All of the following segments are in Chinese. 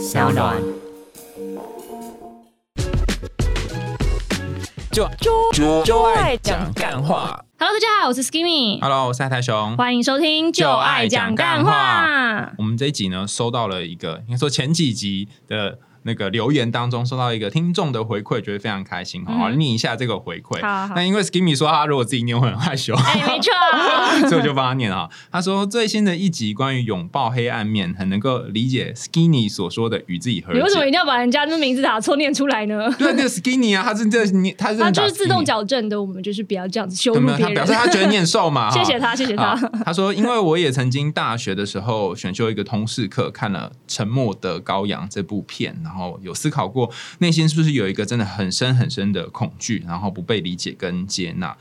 小暖。就就就爱讲干话。Hello，大家好，我是 Skimmy，Hello，我是海苔熊。欢迎收听就爱讲干话。我们这一集呢，收到了一个，应该说前几集的那个留言当中，收到一个听众的回馈，觉得非常开心。好，我来念一下这个回馈。好好那因为 Skimmy 说他如果自己念会很害羞，哎，没错，所以我就帮他念啊。他说最新的一集关于拥抱黑暗面，很能够理解 Skinny 所说的与自己和你为什么一。定要把人家的名字打错念出来呢？对，那个 Skinny 啊，他是这你，他是他就是自动矫正的，我们就是不要这样子羞？辱别人。他表示他觉得念瘦嘛。谢谢他，谢谢他。他说，因为我也曾经大学的时候选修一个通识课，看了《沉默的羔羊》这部片，然后有思考过内心是不是有一个真的很深很深的恐惧，然后不被理解跟接纳。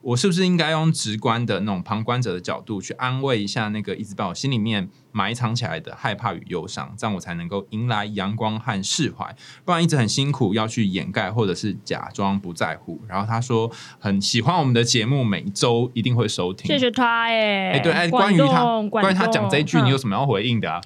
我是不是应该用直观的那种旁观者的角度去安慰一下那个一直把我心里面埋藏起来的害怕与忧伤，这样我才能够迎来阳光和释怀。不然一直很辛苦要去掩盖或者是假装不在乎。然后他说很喜欢我们的节目，每周一定会收听。谢谢他，哎，哎，对，哎，关于他关于他讲这一句，你有嗯什么要回应的啊？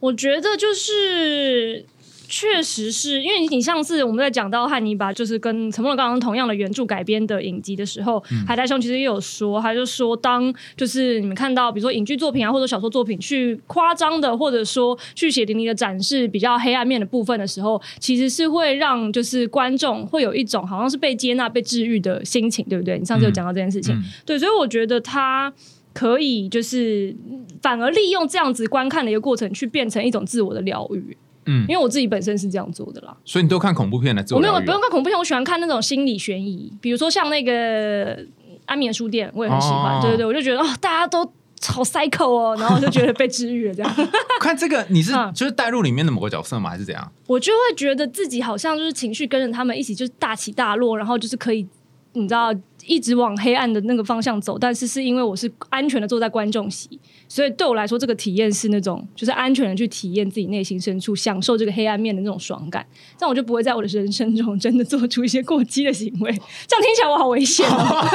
我觉得就是。确实是因为你上次我们在讲到汉尼拔，就是跟《沉默的羔羊》同样的原著改编的影集的时候，嗯海苔兄其实也有说，他就说当就是你们看到比如说影剧作品啊或者小说作品去夸张的或者说去血淋淋的展示比较黑暗面的部分的时候，其实是会让就是观众会有一种好像是被接纳、被治愈的心情，对不对？你上次有讲到这件事情，嗯对，所以我觉得他可以就是反而利用这样子观看的一个过程，去变成一种自我的疗愈。嗯因为我自己本身是这样做的啦。所以你都看恐怖片来自我没有不用看恐怖片，我喜欢看那种心理悬疑，比如说像那个安眠书店，我也很喜欢。哦对对对，我就觉得哦，大家都好 psycho 哦，然后我就觉得被治愈了这样。看这个，你是嗯就是带入里面的某个角色吗？还是怎样？我就会觉得自己好像就是情绪跟着他们一起，就是大起大落，然后就是可以，你知道，一直往黑暗的那个方向走。但是是因为我是安全的坐在观众席，所以对我来说，这个体验是那种就是安全的去体验自己内心深处，享受这个黑暗面的那种爽感。这样我就不会在我的人生中真的做出一些过激的行为。这样听起来我好危险哦！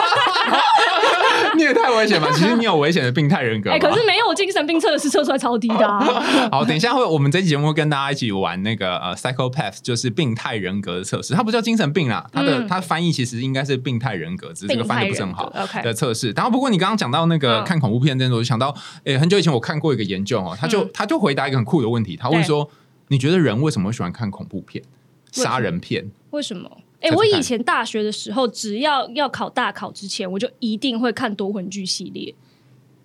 你也太危险吧？其实你有危险的病态人格吧。哎、可是没有，我精神病测的是测出来超低的、啊。好，等一下会我们这期节目会跟大家一起玩那个呃 psychopath，就是病态人格的测试。它不叫精神病啦，它的、嗯它翻译其实应该是病态人格，只是这个翻的不是很好的测试。然后不过你刚刚讲到那个嗯看恐怖片这件事，我就想到，诶、很久以前我看过一个研究哦，他就、嗯他就回答一个很酷的问题，他问对说，你觉得人为什么会喜欢看恐怖片、杀人片？为什么？哎、我以前大学的时候，只要要考大考之前，我就一定会看夺魂剧系列。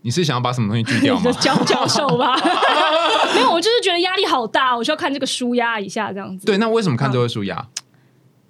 你是想要把什么东西锯掉吗就？教教授吧，没有，我就是觉得压力好大，我需要看这个舒压一下，这样子。对，，那为什么看这个书压？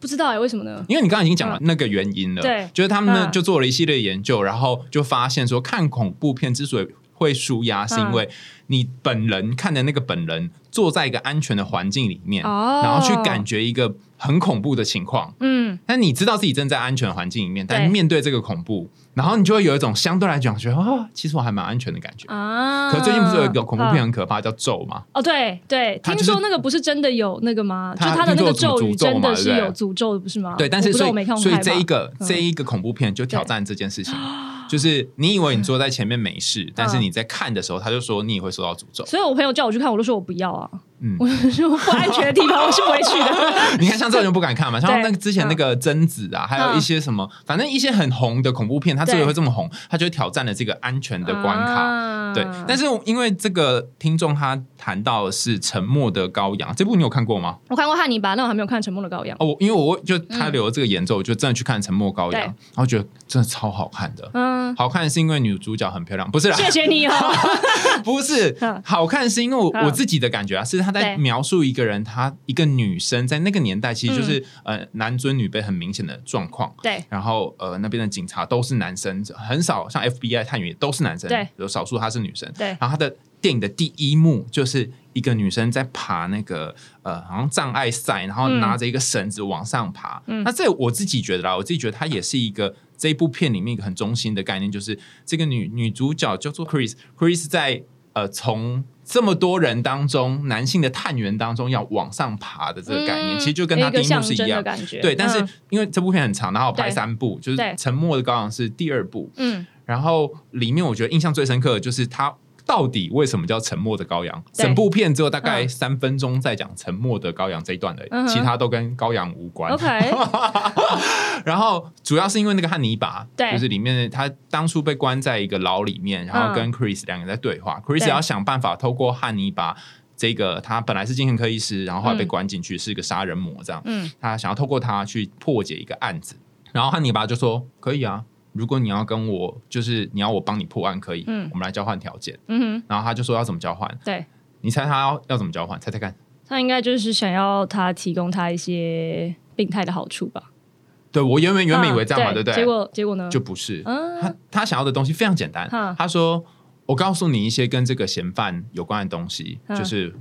不知道哎、为什么呢？因为你刚刚已经讲了那个原因了，对。就是他们呢嗯。就做了一系列研究，然后就发现说，看恐怖片之所以会舒压，是因为你本人看的那个本人坐在一个安全的环境里面，哦然后去感觉一个很恐怖的情况。嗯，但你知道自己正在安全的环境里面，但面对这个恐怖，然后你就会有一种相对来讲觉得啊，其实我还蛮安全的感觉。啊，可最近不是有一个恐怖片嗯很可怕，叫《咒》吗？哦，对对，听说那个不是真的有那个吗？就他的那个咒语真的是有诅咒的，不是吗？对，但是所以所以这一个嗯这一个恐怖片就挑战这件事情，就是你以为你坐在前面没事，但是你在看的时候，他就说你也会受到诅咒。所以我朋友叫我去看，我都说我不要啊，嗯我就说不安全的地方我是不会去的。你看，像这种就不敢看嘛，像那个之前那个贞子啊，还有一些什么，反正一些很红的恐怖片，它之所以会这么红，它就挑战了这个安全的关卡。啊对，但是因为这个听众他谈到的是《沉默的羔羊》这部，你有看过吗？我看过汉尼拔，但我还没有看《沉默的羔羊》。哦，我因为我就他留了这个演奏，我就真的去看《沉默羔羊》，对然后觉得真的超好看的。嗯，好看是因为女主角很漂亮，不是啦，谢谢你哦。不是 嗯好看，是因为我嗯我自己的感觉啊，是他在描述一个人，她一个女生在那个年代，其实就是、嗯。呃男尊女卑很明显的状况。对，然后呃那边的警察都是男生，很少像 FBI 探员都是男生，对。有少数她是女生。对。然后他的电影的第一幕就是一个女生在爬那个呃好像障碍赛，然后嗯拿着一个绳子往上爬。嗯。那这我自己觉得啦，我自己觉得它也是一个这一部片里面一个很中心的概念，就是这个女女主角叫做 Chris，Chris 在呃从这么多人当中，男性的探员当中要往上爬的这个概念，嗯其实就跟他第一幕一个象是一样。征的感觉。对，但是嗯。因为这部片很长，然后拍三部，就是《沉默的羔羊》是第二部，嗯。然后里面我觉得印象最深刻的就是他到底为什么叫沉默的羔羊？整部片只有大概嗯。三分钟在讲沉默的羔羊这一段而已，嗯其他都跟羔羊无关。OK，然后主要是因为那个汉尼拔，对。就是里面他当初被关在一个牢里面，然后跟 Chris 两个人在对话、c h r i s 对要想办法透过汉尼拔。这个他本来是精神科医师，然后后来被关进去，是一个杀人魔，这样。嗯。他想要透过他去破解一个案子，然后汉尼拔就说：“可以啊，如果你要跟我，就是你要我帮你破案，可以，嗯我们来交换条件。嗯哼”然后他就说要怎么交换？对你猜他要要怎么交换？猜猜看。他应该就是想要他提供他一些病态的好处吧？对我原本原本以为这样嘛，嗯对不对？结果结果呢？就不是。嗯他他想要的东西非常简单嗯，他说：“我告诉你一些跟这个嫌犯有关的东西，嗯就是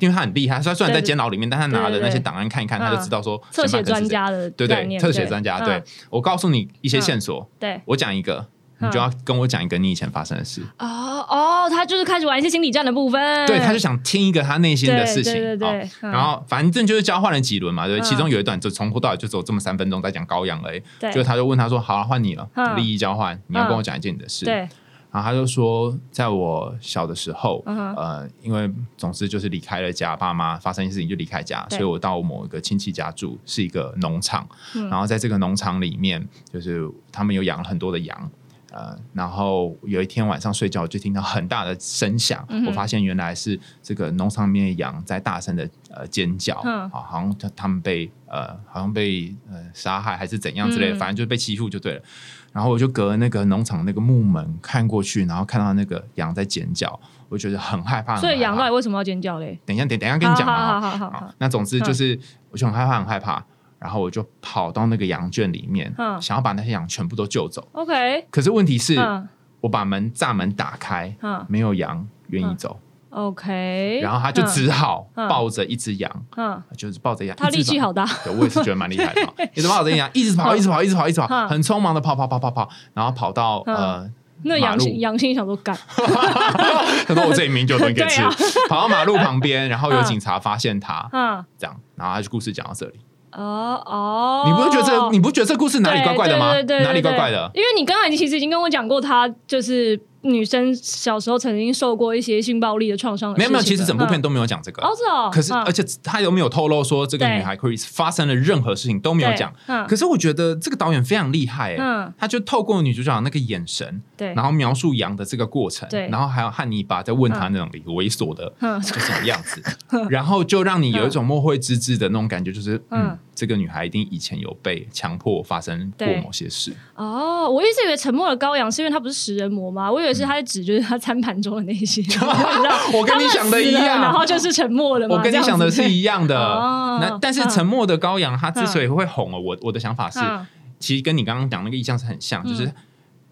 因为他很厉害，他虽然在监牢里面，但他拿的那些档案看一看，嗯他就知道说侧写专家的对对，特写专家。嗯对我告诉你一些线索，对我讲一个，你嗯就要跟我讲一个你以前发生的事。哦哦，他就是开始玩一些心理战的部分。对，他就想听一个他内心的事情。对然后反正就是交换了几轮嘛，对其中有一段就从头到尾就只有这么三分钟在讲羔羊而已。对就他就问他说：“好了，换你了，嗯利益交换，你要跟我讲一件你的事。”对然后他就说，在我小的时候，呃，因为总之就是离开了家，爸妈发生一些事情就离开家，所以我到某一个亲戚家住，是一个农场。嗯然后在这个农场里面，就是他们有养了很多的羊。呃，然后有一天晚上睡觉，就听到很大的声响，嗯我发现原来是这个农场里面的羊在大声的呃尖叫，嗯啊，好像他他们被呃好像被呃杀害还是怎样之类的，嗯反正就是被欺负就对了。然后我就隔那个农场那个木门看过去，然后看到那个羊在尖叫，我就觉得很害怕。所以羊到底为什么要尖叫嘞？等一下，等等一下跟你讲嘛。好好好好好好那总之就是，我就很害怕，很害怕。然后我就跑到那个羊圈里面，嗯。想要把那些羊全部都救走。OK，可是问题是，嗯。我把门栅门打开，嗯。没有羊愿意走，OK，然后他就只好嗯。抱着一只羊，嗯，嗯就是抱着羊，他力气好大，对，我也是觉得蛮厉害的，一直抱着羊，一直跑，嗯。一直跑，一直跑，一直跑，嗯。很匆忙的跑跑跑跑跑，然后跑到嗯。呃，那羊羊心想说干，他说我这里明明就有东西可以吃跑到马路旁边，然后有嗯。警察发现他，嗯。这样，然后他就故事讲到这里，哦哦，你不会觉得这你不觉得这故事哪里怪怪的吗？对对对对对哪里怪怪的？因为你刚才其实已经跟我讲过，他就是女生小时候曾经受过一些性暴力的创伤的没有没有，其实整部片嗯都没有讲这个。哦。是哦，可是，嗯。而且他有没有透露说这个女孩 Chris 发生了任何事情都没有讲？嗯。可是我觉得这个导演非常厉害，哎，嗯。他就透过女主角那个眼神，对，然后描述羊的这个过程，对。然后还有汉尼拔在问他那种猥琐的嗯。是什么样子，然后就让你有一种莫会之至的那种感觉，就是嗯。嗯，这个女孩一定以前有被强迫发生过某些事。哦，我一直以为沉默的羔羊是因为它不是食人魔吗？我以为是他在指就是他餐盘中的那些，我跟你想的一样然后就是沉默的嘛。我跟你想的是一样的。哦那但是嗯沉默的羔羊，他之所以会红哦，我我的想法是，嗯其实跟你刚刚讲那个意象是很像，就是嗯。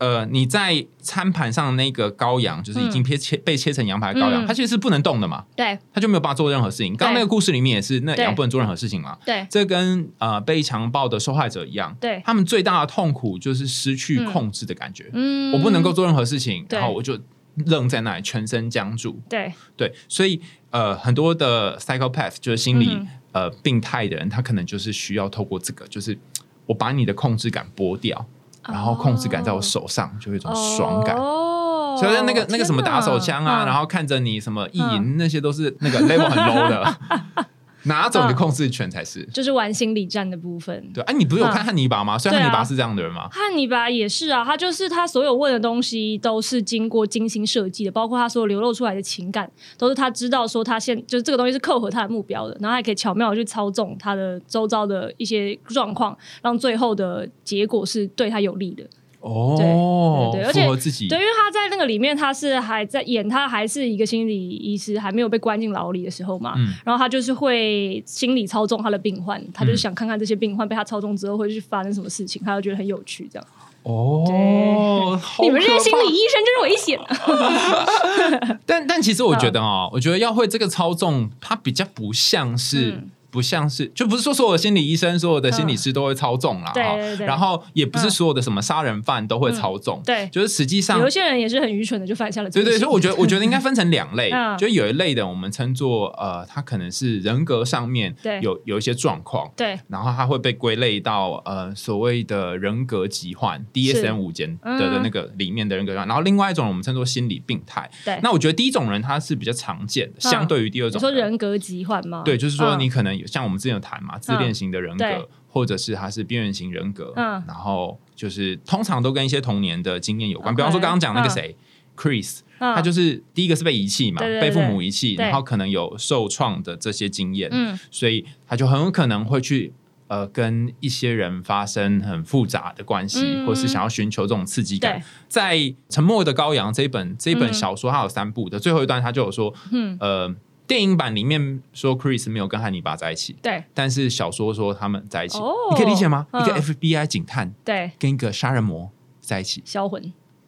呃，你在餐盘上的那个羔羊，就是已经切切被切成羊排的羔羊，嗯。它其实是不能动的嘛，对。它就没有办法做任何事情。刚刚那个故事里面也是，那羊不能做任何事情嘛。对。这跟呃被强暴的受害者一样，对，他们最大的痛苦就是失去控制的感觉。嗯。我不能够做任何事情，然后我就愣在那里，全身僵住。对。对，所以呃，很多的 psychopath 就是心理、嗯呃病态的人，他可能就是需要透过这个，就是我把你的控制感剥掉，然后控制感在我手上，就有一种爽感。哦，所以那个那个什么打手枪啊，然后后看着你什么意淫，嗯。那些都是那个 level 很 low 的，拿走你的控制权才是。就是玩心理战的部分。对，哎、你不是有看嗯汉尼拔吗？虽然汉尼拔是这样的人吗？汉尼拔也是啊，他就是他所有问的东西都是经过精心设计的，包括他所有流露出来的情感，都是他知道说他现就是这个东西是扣合他的目标的，然后还可以巧妙的去操纵他的周遭的一些状况，让最后的结果是对他有利的。哦，对对对而且对，因为他在那个里面，他是还在演，他还是一个心理医师，还没有被关进牢里的时候嘛。嗯然后他就是会心理操纵他的病患，他就是想看看这些病患被他操纵之后会去发生什么事情，他就觉得很有趣。这样，哦，你们这些心理医生真是危险啊！但但其实我觉得哦，我觉得要会这个操纵，它比较不像是嗯不像是，就不是说所有的心理医生、所有的心理师都会操纵啦，哈对对对。然后也不是所有的什么杀人犯都会操纵，对。就是实际上有一些人也是很愚蠢的，就犯下了罪对对，所以我觉得，我觉得应该分成两类，嗯。就有一类的我们称作呃，他可能是人格上面对。有有一些状况，对。然后他会被归类到呃所谓的人格疾患 DSM 五间的那个里面的人格疾患，然后另外一种我们称作心理病态。对。那我觉得第一种人他是比较常见的，相对于第二你种说人格疾患吗？对，就是说嗯。你可能有像我们之前有谈嘛，自恋型的人格，对。或者是他是边缘型人格，嗯。然后就是通常都跟一些童年的经验有关。比方说刚刚讲那个嗯。谁、Chris，嗯。他就是第一个是被遗弃嘛，被父母遗弃，然后可能有受创的这些经验，嗯。所以他就很有可能会去。呃，跟一些人发生很复杂的关系，嗯。或是想要寻求这种刺激感。在《沉默的羔羊》这一本这一本嗯。小说，它有三部的最后一段，他就有说，嗯。呃，电影版里面说 Chris 没有跟汉尼拔在一起，对。但是小说说他们在一起，哦。你可以理解吗？嗯。一个 FBI 警探对，跟一个杀人魔在一起，销魂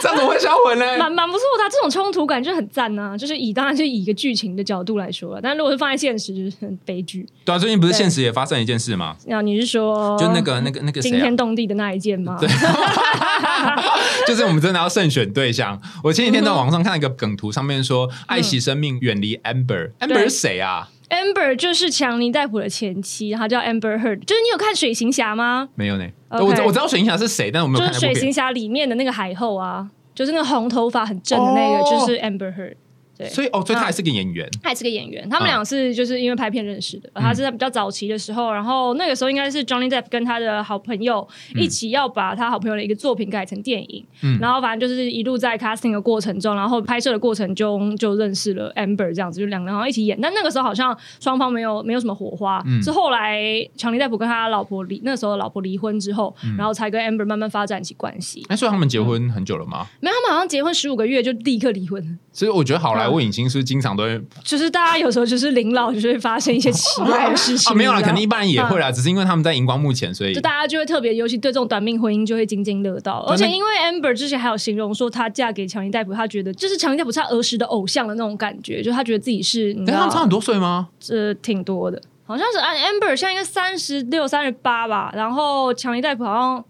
这样怎么会销魂呢？蛮蛮不错的啊，这种冲突感就很赞呐。就是以当然是以一个剧情的角度来说了，但如果是放在现实，就是很悲剧。对啊，最近不是对现实也发生一件事吗？那你是说就那个那个那个惊天，动地的那一件吗？对 就是我们真的要慎选对象。我前几天在网上看了一个梗图，上面说爱惜生命，远离 Amber，Amber 对是谁啊？Amber 就是强尼戴普的前妻，她叫 Amber Heard。就是你有看《水行侠》吗？没有呢我知我知道水行侠是谁，但我没有就是《看那部片。水行侠》里面的那个海后啊，就是那个红头发很正的那个，哦就是 Amber Heard。对，所以哦，所以他还是个演员。他还是个演员，他们嗯俩是就是因为拍片认识的。他是在比较早期的时候，然后那个时候应该是 Johnny Depp 跟他的好朋友一起要把他好朋友的一个作品改成电影，嗯然后反正就是一路在 casting 的过程中，然后拍摄的过程中就认识了 Amber 这样子，就两个人好像一起演。但那个时候好像双方没有没有什么火花，嗯是后来强尼戴普跟他老婆离那时候老婆离婚之后，然后才跟 Amber 慢慢发展起关系。哎，所以他们结婚很久了吗？没有，他们好像结婚十五个月就立刻离婚了。所以我觉得好莱坞影星是不是经常都会就是大家有时候就是临老，就是会发生一些奇怪的事情。啊，没有啦，肯定一般人也会啦，只是因为他们在荧光幕前，所以就大家就会特别，尤其对这种短命婚姻就会津津乐道。而且因为 Amber 之前还有形容说，她嫁给强尼戴普，她觉得就是强尼戴普是她儿时的偶像的那种感觉，就她觉得自己是，你知道但他们差很多岁吗？这挺多的，好像是按 Amber 现在应该三十六、三十八吧，然后强尼戴普好像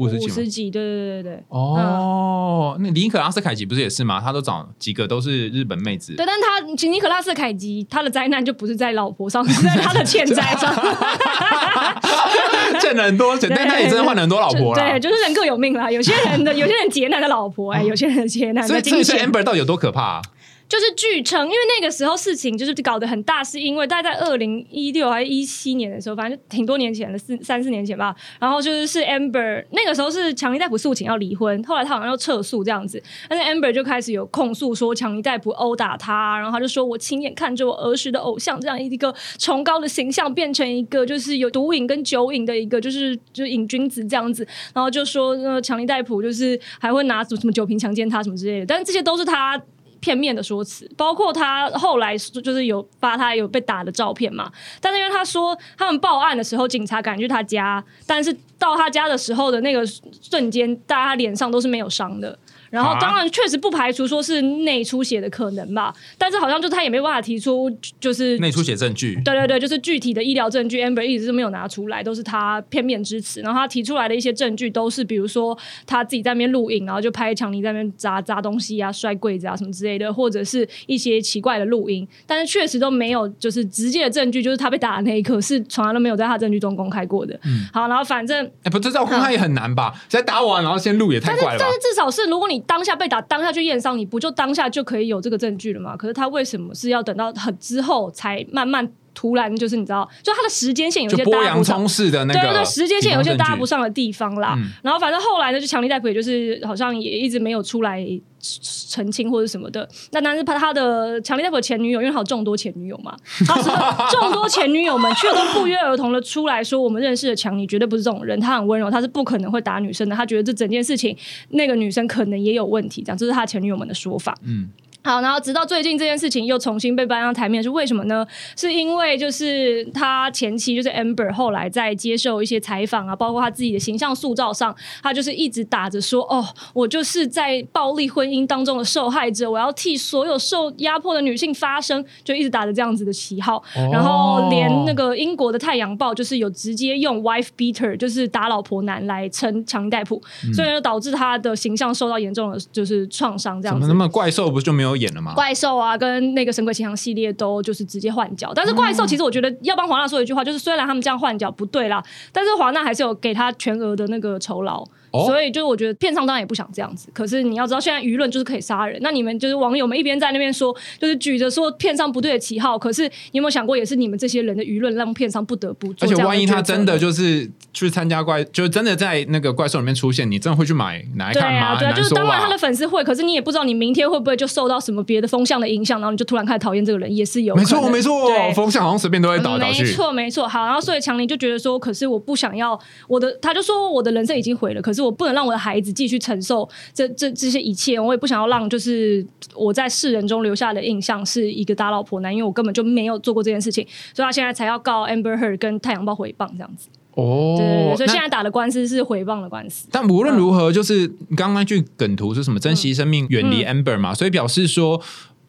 五十几吗五十？几，对对对对对。哦，那尼可拉斯凯奇不是也是吗？他都找几个都是日本妹子。对，但他其实尼可拉斯凯奇他的灾难就不是在老婆上，是在他的欠债上。欠了很多钱，但他也真的换了很多老婆了。对，就是人各有命啦。有些人的有些人劫难的老婆，哎，有些人劫难所以，所以，所以 Amber 到底有多可怕啊？就是据称，因为那个时候事情就是搞得很大，是因为大概在二零一六还是一七年的时候，反正就挺多年前了，四三四年前吧。然后就是是 Amber 那个时候是强尼戴普诉请要离婚，后来他好像又撤诉这样子，但是 Amber 就开始有控诉说强尼戴普殴打他，然后他就说我亲眼看着我儿时的偶像这样一个崇高的形象变成一个就是有毒瘾跟酒瘾的一个就是就是瘾君子这样子，然后就说呃强尼戴普就是还会拿什么什么酒瓶强奸他什么之类的，但是这些都是他。片面的说辞，包括他后来就是有发他有被打的照片嘛，但是因为他说他们报案的时候，警察赶去他家，但是到他家的时候的那个瞬间，大家脸上都是没有伤的。然后啊当然确实不排除说是内出血的可能吧，但是好像就他也没办法提出就是内出血证据。对对对，就是具体的医疗证据，Amber 一直是没有拿出来，都是他片面之词。然后他提出来的一些证据，都是比如说他自己在那边录影，然后就拍强尼在那边砸砸东西啊、摔柜子啊什么之类的，或者是一些奇怪的录音。但是确实都没有就是直接的证据，就是他被打的那一刻是从来都没有在他证据中公开过的。嗯好，然后反正哎，不，这照公开也很难吧？现在打完然后先录也太怪了吧但？是至少是，如果你当下被打，当下去验伤，你不就当下就可以有这个证据了吗？可是他为什么是要等到很之后才慢慢突然就是你知道，就他的时间线有就些搭不上的那个，对对对，时间线有些搭不。上的地方啦。嗯然后反正后来呢，就强力戴普也就是好像也一直没有出来澄清或者什么的。那但是他他的强力戴普的前女友，因为他有众多前女友嘛，他是众多前女友们却都不约而同的出来说，我们认识的强尼绝对不是这种人，他很温柔，他是不可能会打女生的。他觉得这整件事情那个女生可能也有问题，这样这是他前女友们的说法。嗯，好，然后直到最近这件事情又重新被搬上台面，是为什么呢？是因为就是他前期就是 Amber 后来在接受一些采访啊，包括他自己的形象塑造上，他就是一直打着说：“哦，我就是在暴力婚姻当中的受害者，我要替所有受压迫的女性发声。”就一直打着这样子的旗号，然后连那个英国的《太阳报》就是有直接用 “wife beater”，就是打老婆男来称强尼戴普，所以就导致他的形象受到严重的就是创伤。这样子，那么怪兽不就没有演了吗？怪兽啊，跟那个《神鬼奇航》系列都就是直接换角，但是怪兽其实我觉得要帮华纳说一句话，就是虽然他们这样换角不对啦，但是华纳还是有给他全额的那个酬劳。所以就是我觉得片商当然也不想这样子，可是你要知道现在舆论就是可以杀人。那你们就是网友们一边在那边说，就是举着说片商不对的旗号，可是你有没有想过，也是你们这些人的舆论让片商不得不。而且万一他真的就是去参加怪，就是真的在那个怪兽里面出现，你真的会去买来看吗？对啊，就是当然他的粉丝会，可是你也不知道你明天会不会就受到什么别的风向的影响，然后你就突然开始讨厌这个人，也是有。没错没错，风向好像随便都会倒倒去。没错没错，好，然后所以强尼就觉得说，可是我不想要我的，他就说我的人生已经毁了，可是我不能让我的孩。子继续承受这这这些一切，我也不想要让就是我在世人中留下的印象是一个大老婆男，因为我根本就没有做过这件事情，所以他现在才要告 Amber Heard 跟太阳报回谤这样子。哦，对，所以现在打的官司是回谤的官司。但无论如何，就是刚刚句梗图是什么？珍惜生命，远离 Amber 嘛，所以表示说。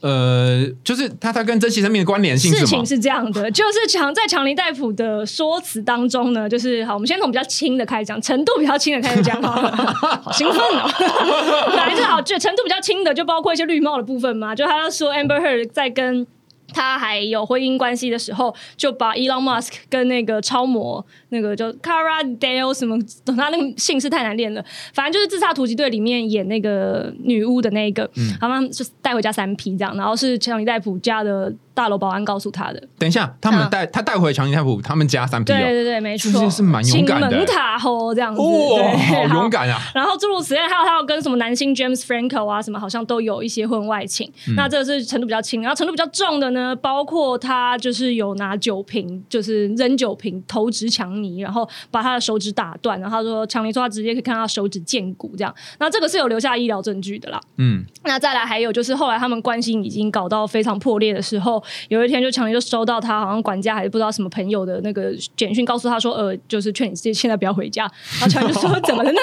呃，就是他他跟珍惜生命的关联性事情是这样的，就是强在强尼大夫的说辞当中呢，就是好，我们先从比较轻的开始讲，程度比较轻的开始讲，好兴奋哦，来就好，就程度比较轻的，就包括一些绿帽的部分嘛，就他要说 Amber Heard 在跟。他还有婚姻关系的时候，就把 Elon Musk 跟那个超模那个叫 Cara Dale 什么，他那个姓氏太难念了，反正就是自杀突击队里面演那个女巫的那一个，他们就带回家三批这样，然后是强尼戴普家的。大楼保安告诉他的。等一下，他们带他带回强尼泰普，他们家三批。对对对，没错，是蛮勇敢的。门塔吼这样子，哇，好勇敢啊！然后诸如此类，还有他有跟什么男星 James Franco 啊，什么好像都有一些婚外情。那这个是程度比较轻，然后程度比较重的呢，包括他就是有拿酒瓶，就是扔酒瓶投掷强尼，然后把他的手指打断。然后他说强尼说他直接可以看到手指见骨这样。那这个是有留下医疗证据的啦。嗯，那再来还有就是后来他们关系已经搞到非常破裂的时候。有一天，就强尼就收到他好像管家还是不知道什么朋友的那个简讯，告诉他说：“呃，就是劝你现在不要回家。”然后强尼就说：“ 怎么了？呢？”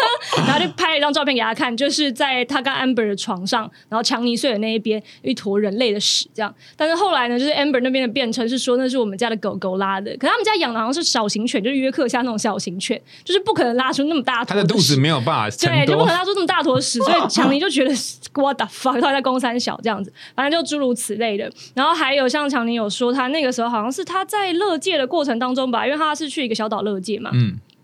然后就拍了？一张照片给他看，就是在他跟 Amber 的床上，然后强尼睡的那一边一坨人类的屎这样。但是后来呢，就是 Amber 那边的辩称是说那是我们家的狗狗拉的，可他们家养的好像是小型犬，就是约克夏那种小型犬，就是不可能拉出那么大坨。他的肚子没有办法，对，就不可能拉出这么大坨屎，所以强尼就觉得 What the fuck，他在公三小这样子，反正就诸如此类的。然后还有像强尼有说他那个时候好像是他在乐界的过程当中吧，因为他是去一个小岛乐界嘛。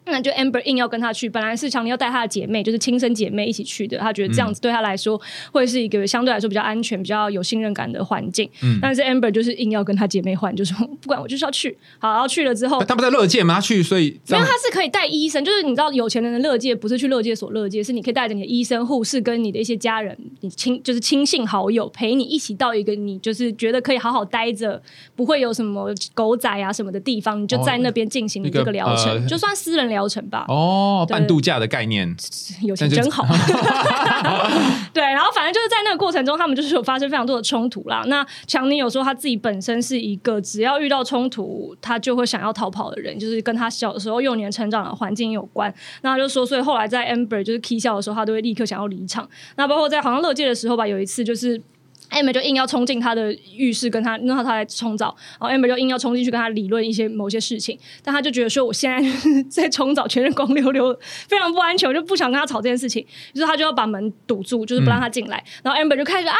那就 Amber 硬要跟他去，本来是强尼要带她的姐妹，就是亲生姐妹一起去的。她觉得这样子对她来说会是一个相对来说比较安全、比较有信任感的环境。嗯，但是 Amber 就是硬要跟她姐妹换，就说不管我就是要去。好，然后去了之后，他不在乐界吗？他去，所以因为他是可以带医生，就是你知道有钱人的乐界不是去乐界所乐界，是你可以带着你的医生、护士跟你的一些家人，你亲就是亲信好友陪你一起到一个你就是觉得可以好好待着，不会有什么狗仔啊什么的地方，你就在那边进行你这个疗程，就算私人疗程吧。哦。哦，半度假的概念，有钱真好。对，然后反正就是在那个过程中，他们就是有发生非常多的冲突啦。那强尼有说他自己本身是一个只要遇到冲突，他就会想要逃跑的人，就是跟他小时候幼年成长的环境有关。那他就说，所以后来在 Amber 就是 K 笑的时候，他都会立刻想要离场。那包括在好像乐界的时候吧，有一次就是。Amber 就硬要冲进他的浴室跟他，让他来冲澡，然后 Amber 就硬要冲进去跟他理论一些某些事情，但他就觉得说我现在在冲澡，全身光溜溜，非常不安全，我就不想跟他吵这件事情，于是他就要把门堵住，就是不让他进来，然后 Amber 就开始啊。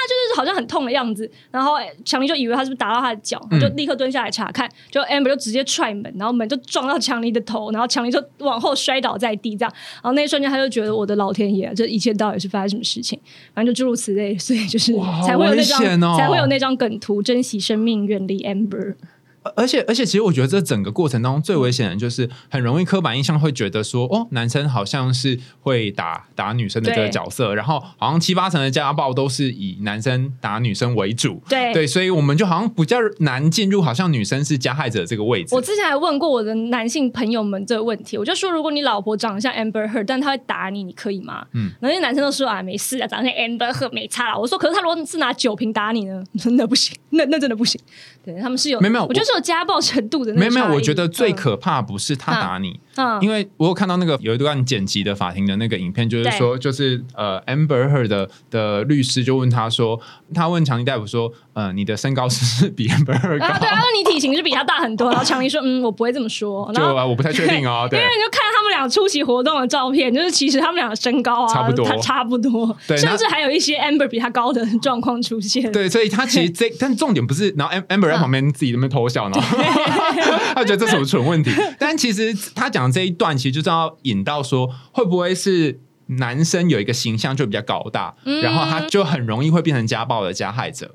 就是好像很痛的样子，然后强尼就以为他是不是打到他的脚，就立刻蹲下来查看，就 Amber 就直接踹门，然后门就撞到强尼的头，然后强尼就往后摔倒在地，这样，然后那一瞬间他就觉得我的老天爷，这一切到底是发生什么事情？反正就诸如此类，所以就是才会有那张才会有那张梗图，珍惜生命，远离 Amber。而而且而且，其实我觉得这整个过程当中最危险的就是很容易刻板印象会觉得说，哦，男生好像是会打打女生的这个角色，然后好像七八成的家暴都是以男生打女生为主。对对，所以我们就好像比较难进入，好像女生是加害者这个位置。我之前还问过我的男性朋友们这个问题，我就说，如果你老婆长得像 Amber Heard，但她会打你，你可以吗？嗯，然后那些男生都说啊，没事啊，长得像 Amber Heard 没差啦。我说，可是他如果是拿酒瓶打你呢？真的不行，那那真的不行。对他们是有没有没有我觉得是有家暴程度的那没有没有，我觉得最嗯可怕不是他打你，嗯。因为我有看到那个有一段剪辑的法庭的那个影片，就是说，就是呃，Amber Heard 的的律师就问他说，他问强尼大夫说，呃，你的身高是不是比 Amber Heard 啊，对啊，高？那你体型是比他大很多。然后 强尼说，嗯，我不会这么说。就啊我不太确定哦，对因为。你就看他们俩出席活动的照片，就是其实他们俩的身高啊，差不多他差不多，对甚至还有一些 Amber 比他高的状况出现。对，所以他其实这，但重点不是，然后 Am- Amber 在旁边自己在那边偷笑，然后 他觉得这是什么蠢问题。但其实他讲的这一段，其实就是要引到说，会不会是男生有一个形象就比较高大，嗯然后他就很容易会变成家暴的加害者。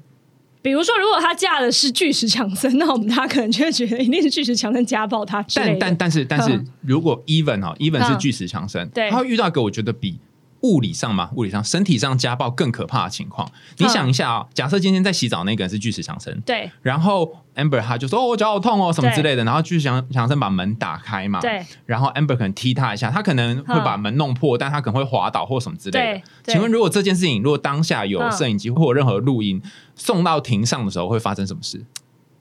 比如说，如果她嫁的是巨石强森，那我们大家可能就会觉得一定是巨石强森家暴她之类的。但但但是但是嗯，如果 even 哈，even 是嗯。巨石强森，对。他会遇到一个我觉得比物理上嘛，物理上身体上家暴更可怕的情况。你想一下啊，假设今天在洗澡那个人是巨石强森，对。然后 Amber 他就说哦我脚好痛哦什么之类的，然后巨石强强森把门打开嘛，对。然后 Amber 可能踢他一下，他可能会把门弄破，但他可能会滑倒或什么之类的。请问如果这件事情如果当下有嗯摄影机或任何录音送到庭上的时候，会发生什么事？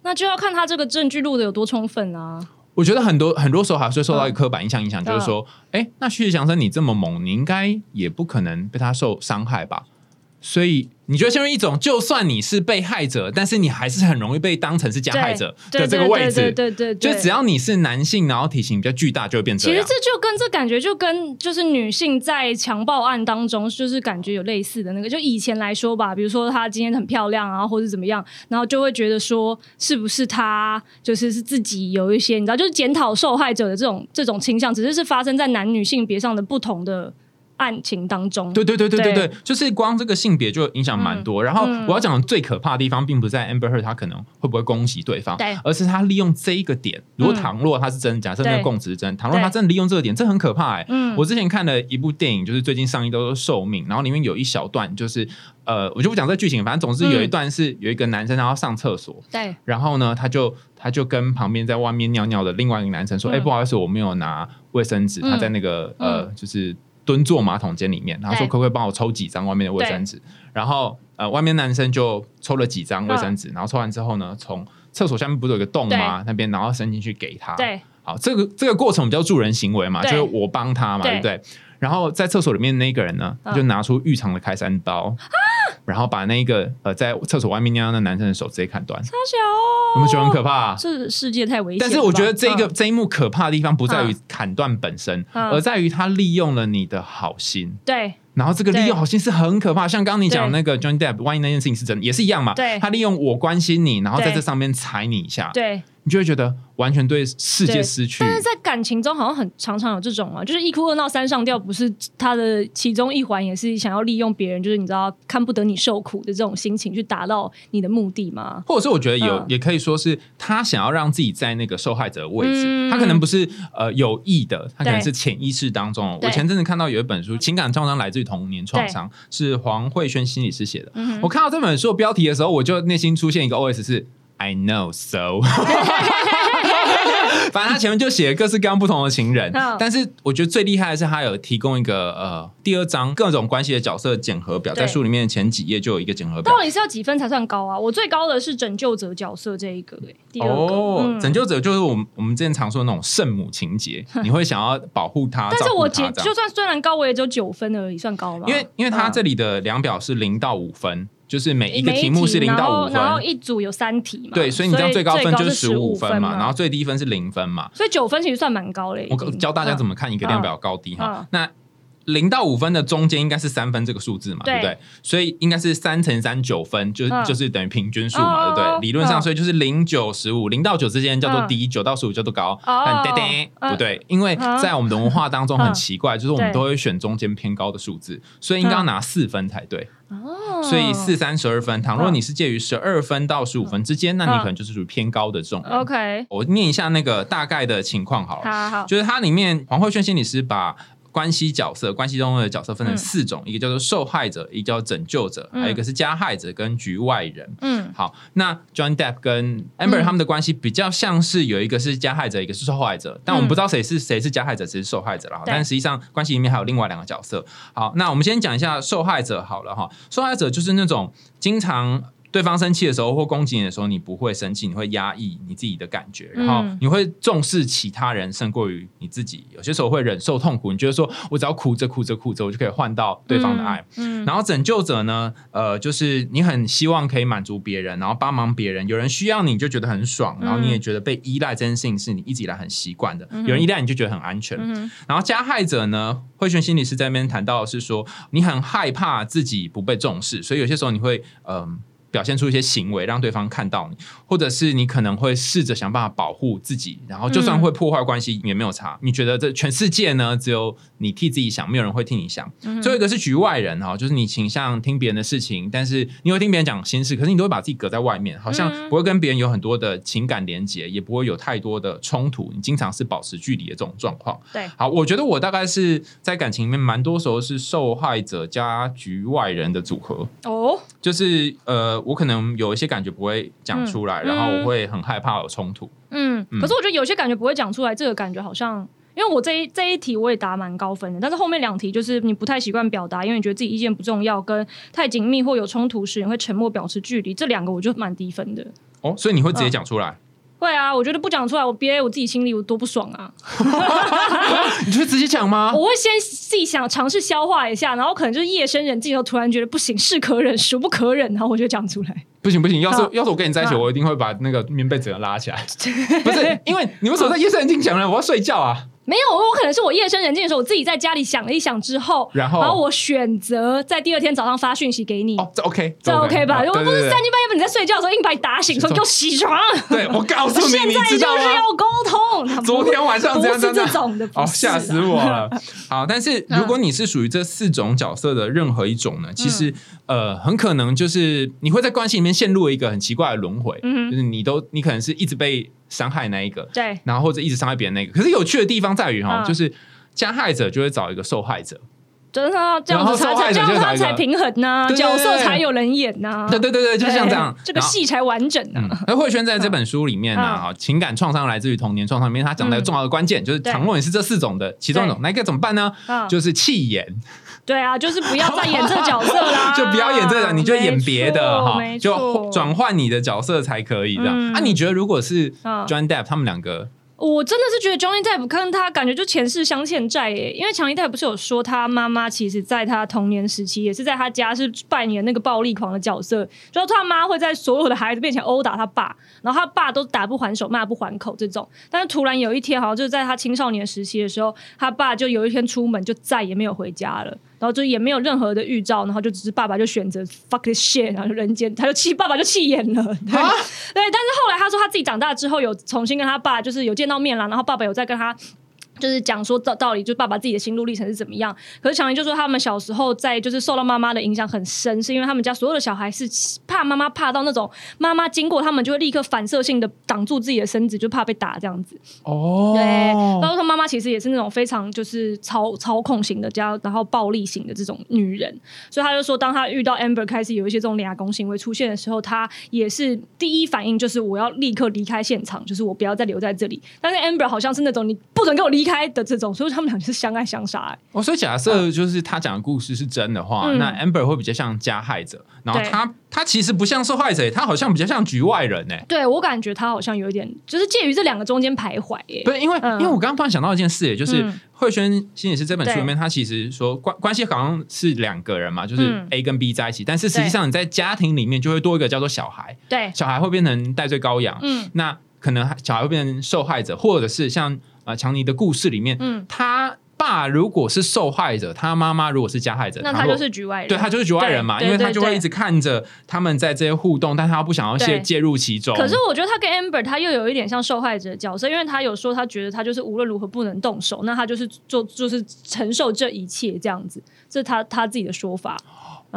那就要看他这个证据录的有多充分啊。我觉得很多很多时候还是会受到一个嗯刻板印象影响，就是说，哎、那旭日强森你这么猛，你应该也不可能被他受伤害吧？所以你觉得陷入一种，就算你是被害者，但是你还是很容易被当成是加害者对的这个位置。对对对对对就只要你是男性，然后体型比较巨大，就会变这样。其实这就跟这感觉就跟就是女性在强暴案当中，就是感觉有类似的那个。就以前来说吧，比如说她今天很漂亮啊，或者怎么样，然后就会觉得说，是不是她就是是自己有一些你知道，就是检讨受害者的这种这种倾向，只是是发生在男女性别上的不同的案情当中。对对对对对对。对，就是光这个性别就影响蛮多。然后嗯我要讲的最可怕的地方，并不是在 Amber Heard 他可能会不会攻击对方对，而是他利用这一个点。如果嗯倘若他是真，假设那个供词是真，倘若他真的利用这个点，这很可怕哎、嗯。我之前看了一部电影，就是最近上映都是《寿命》，然后里面有一小段就是呃，我就不讲这个剧情，反正总之有一段是有一个男生然后上厕所，对。然后呢，他就他就跟旁边在外面尿尿的另外一个男生说：“哎、嗯不好意思，我没有拿卫生纸，嗯。他在那个呃，就是蹲坐马桶间里面。”然后说：“对可不可以帮我抽几张外面的卫生纸？”然后呃，外面男生就抽了几张卫生纸，然后抽完之后呢，从厕所下面不是有个洞吗？那边然后伸进去给他。对好，这个这个过程我们叫助人行为嘛，就是我帮他嘛，对对不对？然后在厕所里面那个人呢，嗯就拿出浴场的开山刀，然后把那个呃在厕所外面尿尿的男生的手直接砍断。大小哦，你们觉得很可怕、啊？这世界太危险。但是我觉得这个、嗯这一幕可怕的地方不在于嗯砍断本身，嗯而在于他利用了你的好心。对然后这个利用好心是很可怕，像刚刚你讲的那个 Johnny Depp，万一那件事情是真的，也是一样嘛。对他利用我关心你，然后在对这上面踩你一下，对。你就会觉得完全对世界失去。但是在感情中好像很常常有这种啊，就是一哭二闹三上吊，不是他的其中一环，也是想要利用别人，就是你知道看不得你受苦的这种心情去达到你的目的吗？或者是我觉得有，嗯也可以说是他想要让自己在那个受害者的位置，嗯他可能不是呃有意的，他可能是潜意识当中。我前阵子看到有一本书，《情感创伤来自于童年创伤》，是黄慧轩心理师写的。嗯我看到这本书的标题的时候，我就内心出现一个 OS 是 I know so。反正他前面就写了各式各样不同的情人，嗯但是我觉得最厉害的是他有提供一个呃第二章各种关系的角色检核表，在对书里面前几页就有一个检核表到。底是要几分才算高啊？我最高的是拯救者角色这一个、欸，第二个。哦，嗯拯救者就是我们我们之前常说的那种圣母情节，你会想要保护他，但是我解他这样。就算虽然高，我也只有九分而已，算高吗？因为因为他嗯这里的量表是零到五分，就是每一个题目是零到五然后然后，一组有三题嘛，对，所以你这样最高分就是是十五分分嘛，然后最低分是零分嘛。所以九分其实算蛮高嘞。我教大家怎么么看一个量表高低哈嗯。那零到五分的中间应该是三分这个数字嘛，对对不对？所以应该是三乘三九分，就、嗯。就是等于平均数嘛，哦对不对？理论上，嗯。所以就是零九十五，零到九之间叫做低，九、到十五叫做高。哦。但叮叮嗯。不对，因为在我们的文化当中很嗯。奇怪，就是我们都会选中间偏高的数字，所以应该要拿四分才对。哦。所以四三十二分，倘若嗯你是介于十二分到十五分之间，那你可能就是属于偏高的这种。OK，我念一下那个大概的情况好了。好好，就是它里面黄慧轩心理师把关系角色、关系中的角色分成嗯四种，一个叫做受害者，一个叫拯救者，嗯还有一个是加害者跟局外人。嗯好，那 John Depp 跟 Amber 嗯他们的关系比较像是有一个是加害者，一个是受害者，但我们不知道谁是谁是加害者，谁是受害者了。对但实际上关系里面还有另外两个角色。好，那我们先讲一下受害者好了哈。受害者就是那种经常。对方生气的时候或攻击你的时候，你不会生气，你会压抑你自己的感觉，然后嗯你会重视其他人胜过于你自己。有些时候会忍受痛苦，你觉得说我只要哭着哭着哭着，我就可以换到对方的爱。嗯，然后拯救者呢，呃，就是你很希望可以满足别人，然后帮忙别人，有人需要你，你就觉得很爽，然后你也觉得被依赖这件事情是你一直以来很习惯的，有人依赖你就觉得很安全。嗯然后加害者呢，慧璇心理师在那边谈到的是说，你很害怕自己不被重视，所以有些时候你会嗯。表现出一些行为，让对方看到你，或者是你可能会试着想办法保护自己，然后就算会破坏关系也没有差。你觉得这全世界呢，只有你替自己想，没有人会替你想。最后一个是局外人哈，就是你倾向听别人的事情，但是你会听别人讲心事，可是你都会把自己隔在外面，好像不会跟别人有很多的情感连接，也不会有太多的冲突，你经常是保持距离的这种状况。对，好，我觉得我大概是在感情里面蛮多时候是受害者加局外人的组合，哦，就是呃，我可能有一些感觉不会讲出来，嗯然后我会很害怕有冲突。嗯，可是我觉得有些感觉不会讲出来，这个感觉好像。因为我这一这一题我也答蛮高分的，但是后面两题就是你不太习惯表达，因为你觉得自己意见不重要，跟太紧密或有冲突时你会沉默表示距离，这两个我就蛮低分的。哦，所以你会直嗯接讲出来，会啊，我觉得不讲出来，我憋我自己心里我多不爽啊！你就会直接讲吗？我会先自己想尝试消化一下，然后可能就是夜深人静的时候，突然觉得不行，是可忍，孰不可忍，然后我就讲出来。不行不行，要是好要是我跟你在一起，好我一定会把那个棉被整个拉起来。不是，因为你们什么在夜深人静讲呢？我要睡觉啊。没有，我可能是我夜深人静的时候，我自己在家里想了一想之后，然后我选择在第二天早上发讯息给你。哦，这 OK，这 OK 吧？啊如果不是三更半夜你在睡觉的时候硬把你打醒，说给我起床，对，我告诉你，现在就是？要沟通。昨天晚上不是这种的，哦，吓死我了！好，但是嗯如果你是属于这四种角色的任何一种呢，其实嗯呃，很可能就是你会在关系里面陷入一个很奇怪的轮回，嗯就是你都你可能是一直被伤害那一个，对，然后或者一直伤害别人那个。可是有趣的地方在于哈，嗯。就是加害者就会找一个受害者，真的啊这样子才然后受害这样者就找一个他才平衡呐，角色才有人演呐。对对对对，就像这样对，这个戏才完整嗯呢。，而慧轩在这本书里面呢，情感创伤来自于童年创伤里面，他讲的重要的关键、就是，对。倘若你是这四种的其中一种，那一个怎么办呢？嗯。就是弃演，对啊，就是不要再演这个角色啦，就不要演这个，你就演别的哈，就转换你的角色才可以这样。嗯。啊，你觉得如果是嗯。John Depp 他们两个，我真的是觉得 Johnny Depp 看他感觉就前世相欠债耶，因为强尼戴普不是有说他妈妈其实在他童年时期也是在他家是扮演那个暴力狂的角色，就是他妈会在所有的孩子面前殴打他爸，然后他爸都打不还手骂不还口这种，但是突然有一天好像就是在他青少年时期的时候，他爸就有一天出门就再也没有回家了。然后就也没有任何的预兆，然后就只是爸爸就选择 fuck this shit，然后就人间，他就气爸爸就气眼了，对、啊 对。但是后来他说他自己长大之后有重新跟他爸就是有见到面了，然后爸爸有在跟他。就是讲说到到底，就爸爸自己的心路历程是怎么样。可是强尼就说他们小时候在就是受到妈妈的影响很深，是因为他们家所有的小孩是怕妈妈怕到那种妈妈经过他们就会立刻反射性的挡住自己的身子，就怕被打这样子。哦对，包括他妈妈其实也是那种非常就是操操控型的家然后暴力型的这种女人，所以他就说，当他遇到 Amber 开始有一些这种俩攻行为出现的时候，他也是第一反应就是我要立刻离开现场，就是我不要再留在这里。但是 Amber 好像是那种你不准给我离开的这种，所以他们俩就是相爱相杀、欸。哦，所以假设就是他讲的故事是真的话，嗯。那 Amber 会比较像加害者，然后他他其实不像受害者，他好像比较像局外人哎。对我感觉他好像有一点，就是介于这两个中间徘徊、欸。不是因为，嗯。因为我刚刚突然想到一件事，也就是嗯。慧轩心理师这本书里面，他其实说关关系好像是两个人嘛，就是嗯。A 跟 B 在一起，但是实际上你在家庭里面就会多一个叫做小孩，对，小孩会变成戴罪羔羊，嗯。那可能小孩会变成受害者，或者是像呃强尼的故事里面，嗯他爸爸如果是受害者，他妈妈如果是加害者，那他就是局外人，对他就是局外人嘛，因为他就会一直看着他们在这些互动，但他不想要介介入其中。可是我觉得他跟 Amber 他又有一点像受害者的角色，因为他有说他觉得他就是无论如何不能动手，那他就是做就是承受这一切这样子，这是他他自己的说法。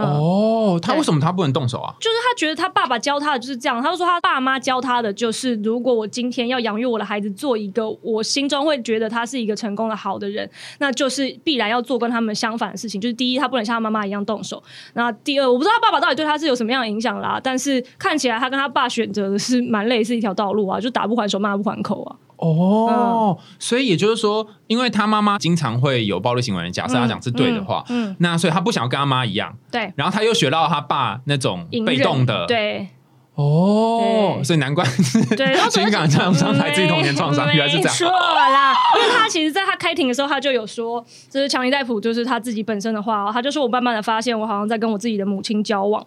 哦，他为什么他不能动手啊？就是他觉得他爸爸教他的就是这样，他就说他爸妈教他的就是，如果我今天要养育我的孩子，做一个我心中会觉得他是一个成功的好的人，那就是必然要做跟他们相反的事情。就是第一，他不能像他妈妈一样动手；那第二，我不知道他爸爸到底对他是有什么样的影响啦。但是看起来他跟他爸选择的是蛮类似一条道路啊，就打不还手，骂不还口啊。哦，所以也就是说，因为他妈妈经常会有暴力行为，假设他讲是对的话，嗯，那所以他不想要跟他妈一样，对，然后他又学到他爸那种被动的，对，哦，所以难怪对情感创伤来自己童年创伤，原来是这样，错啦，因为他其实在他开庭的时候，他就有说，就是强尼戴普就是他自己本身的话，他就说我慢慢的发现，我好像在跟我自己的母亲交往。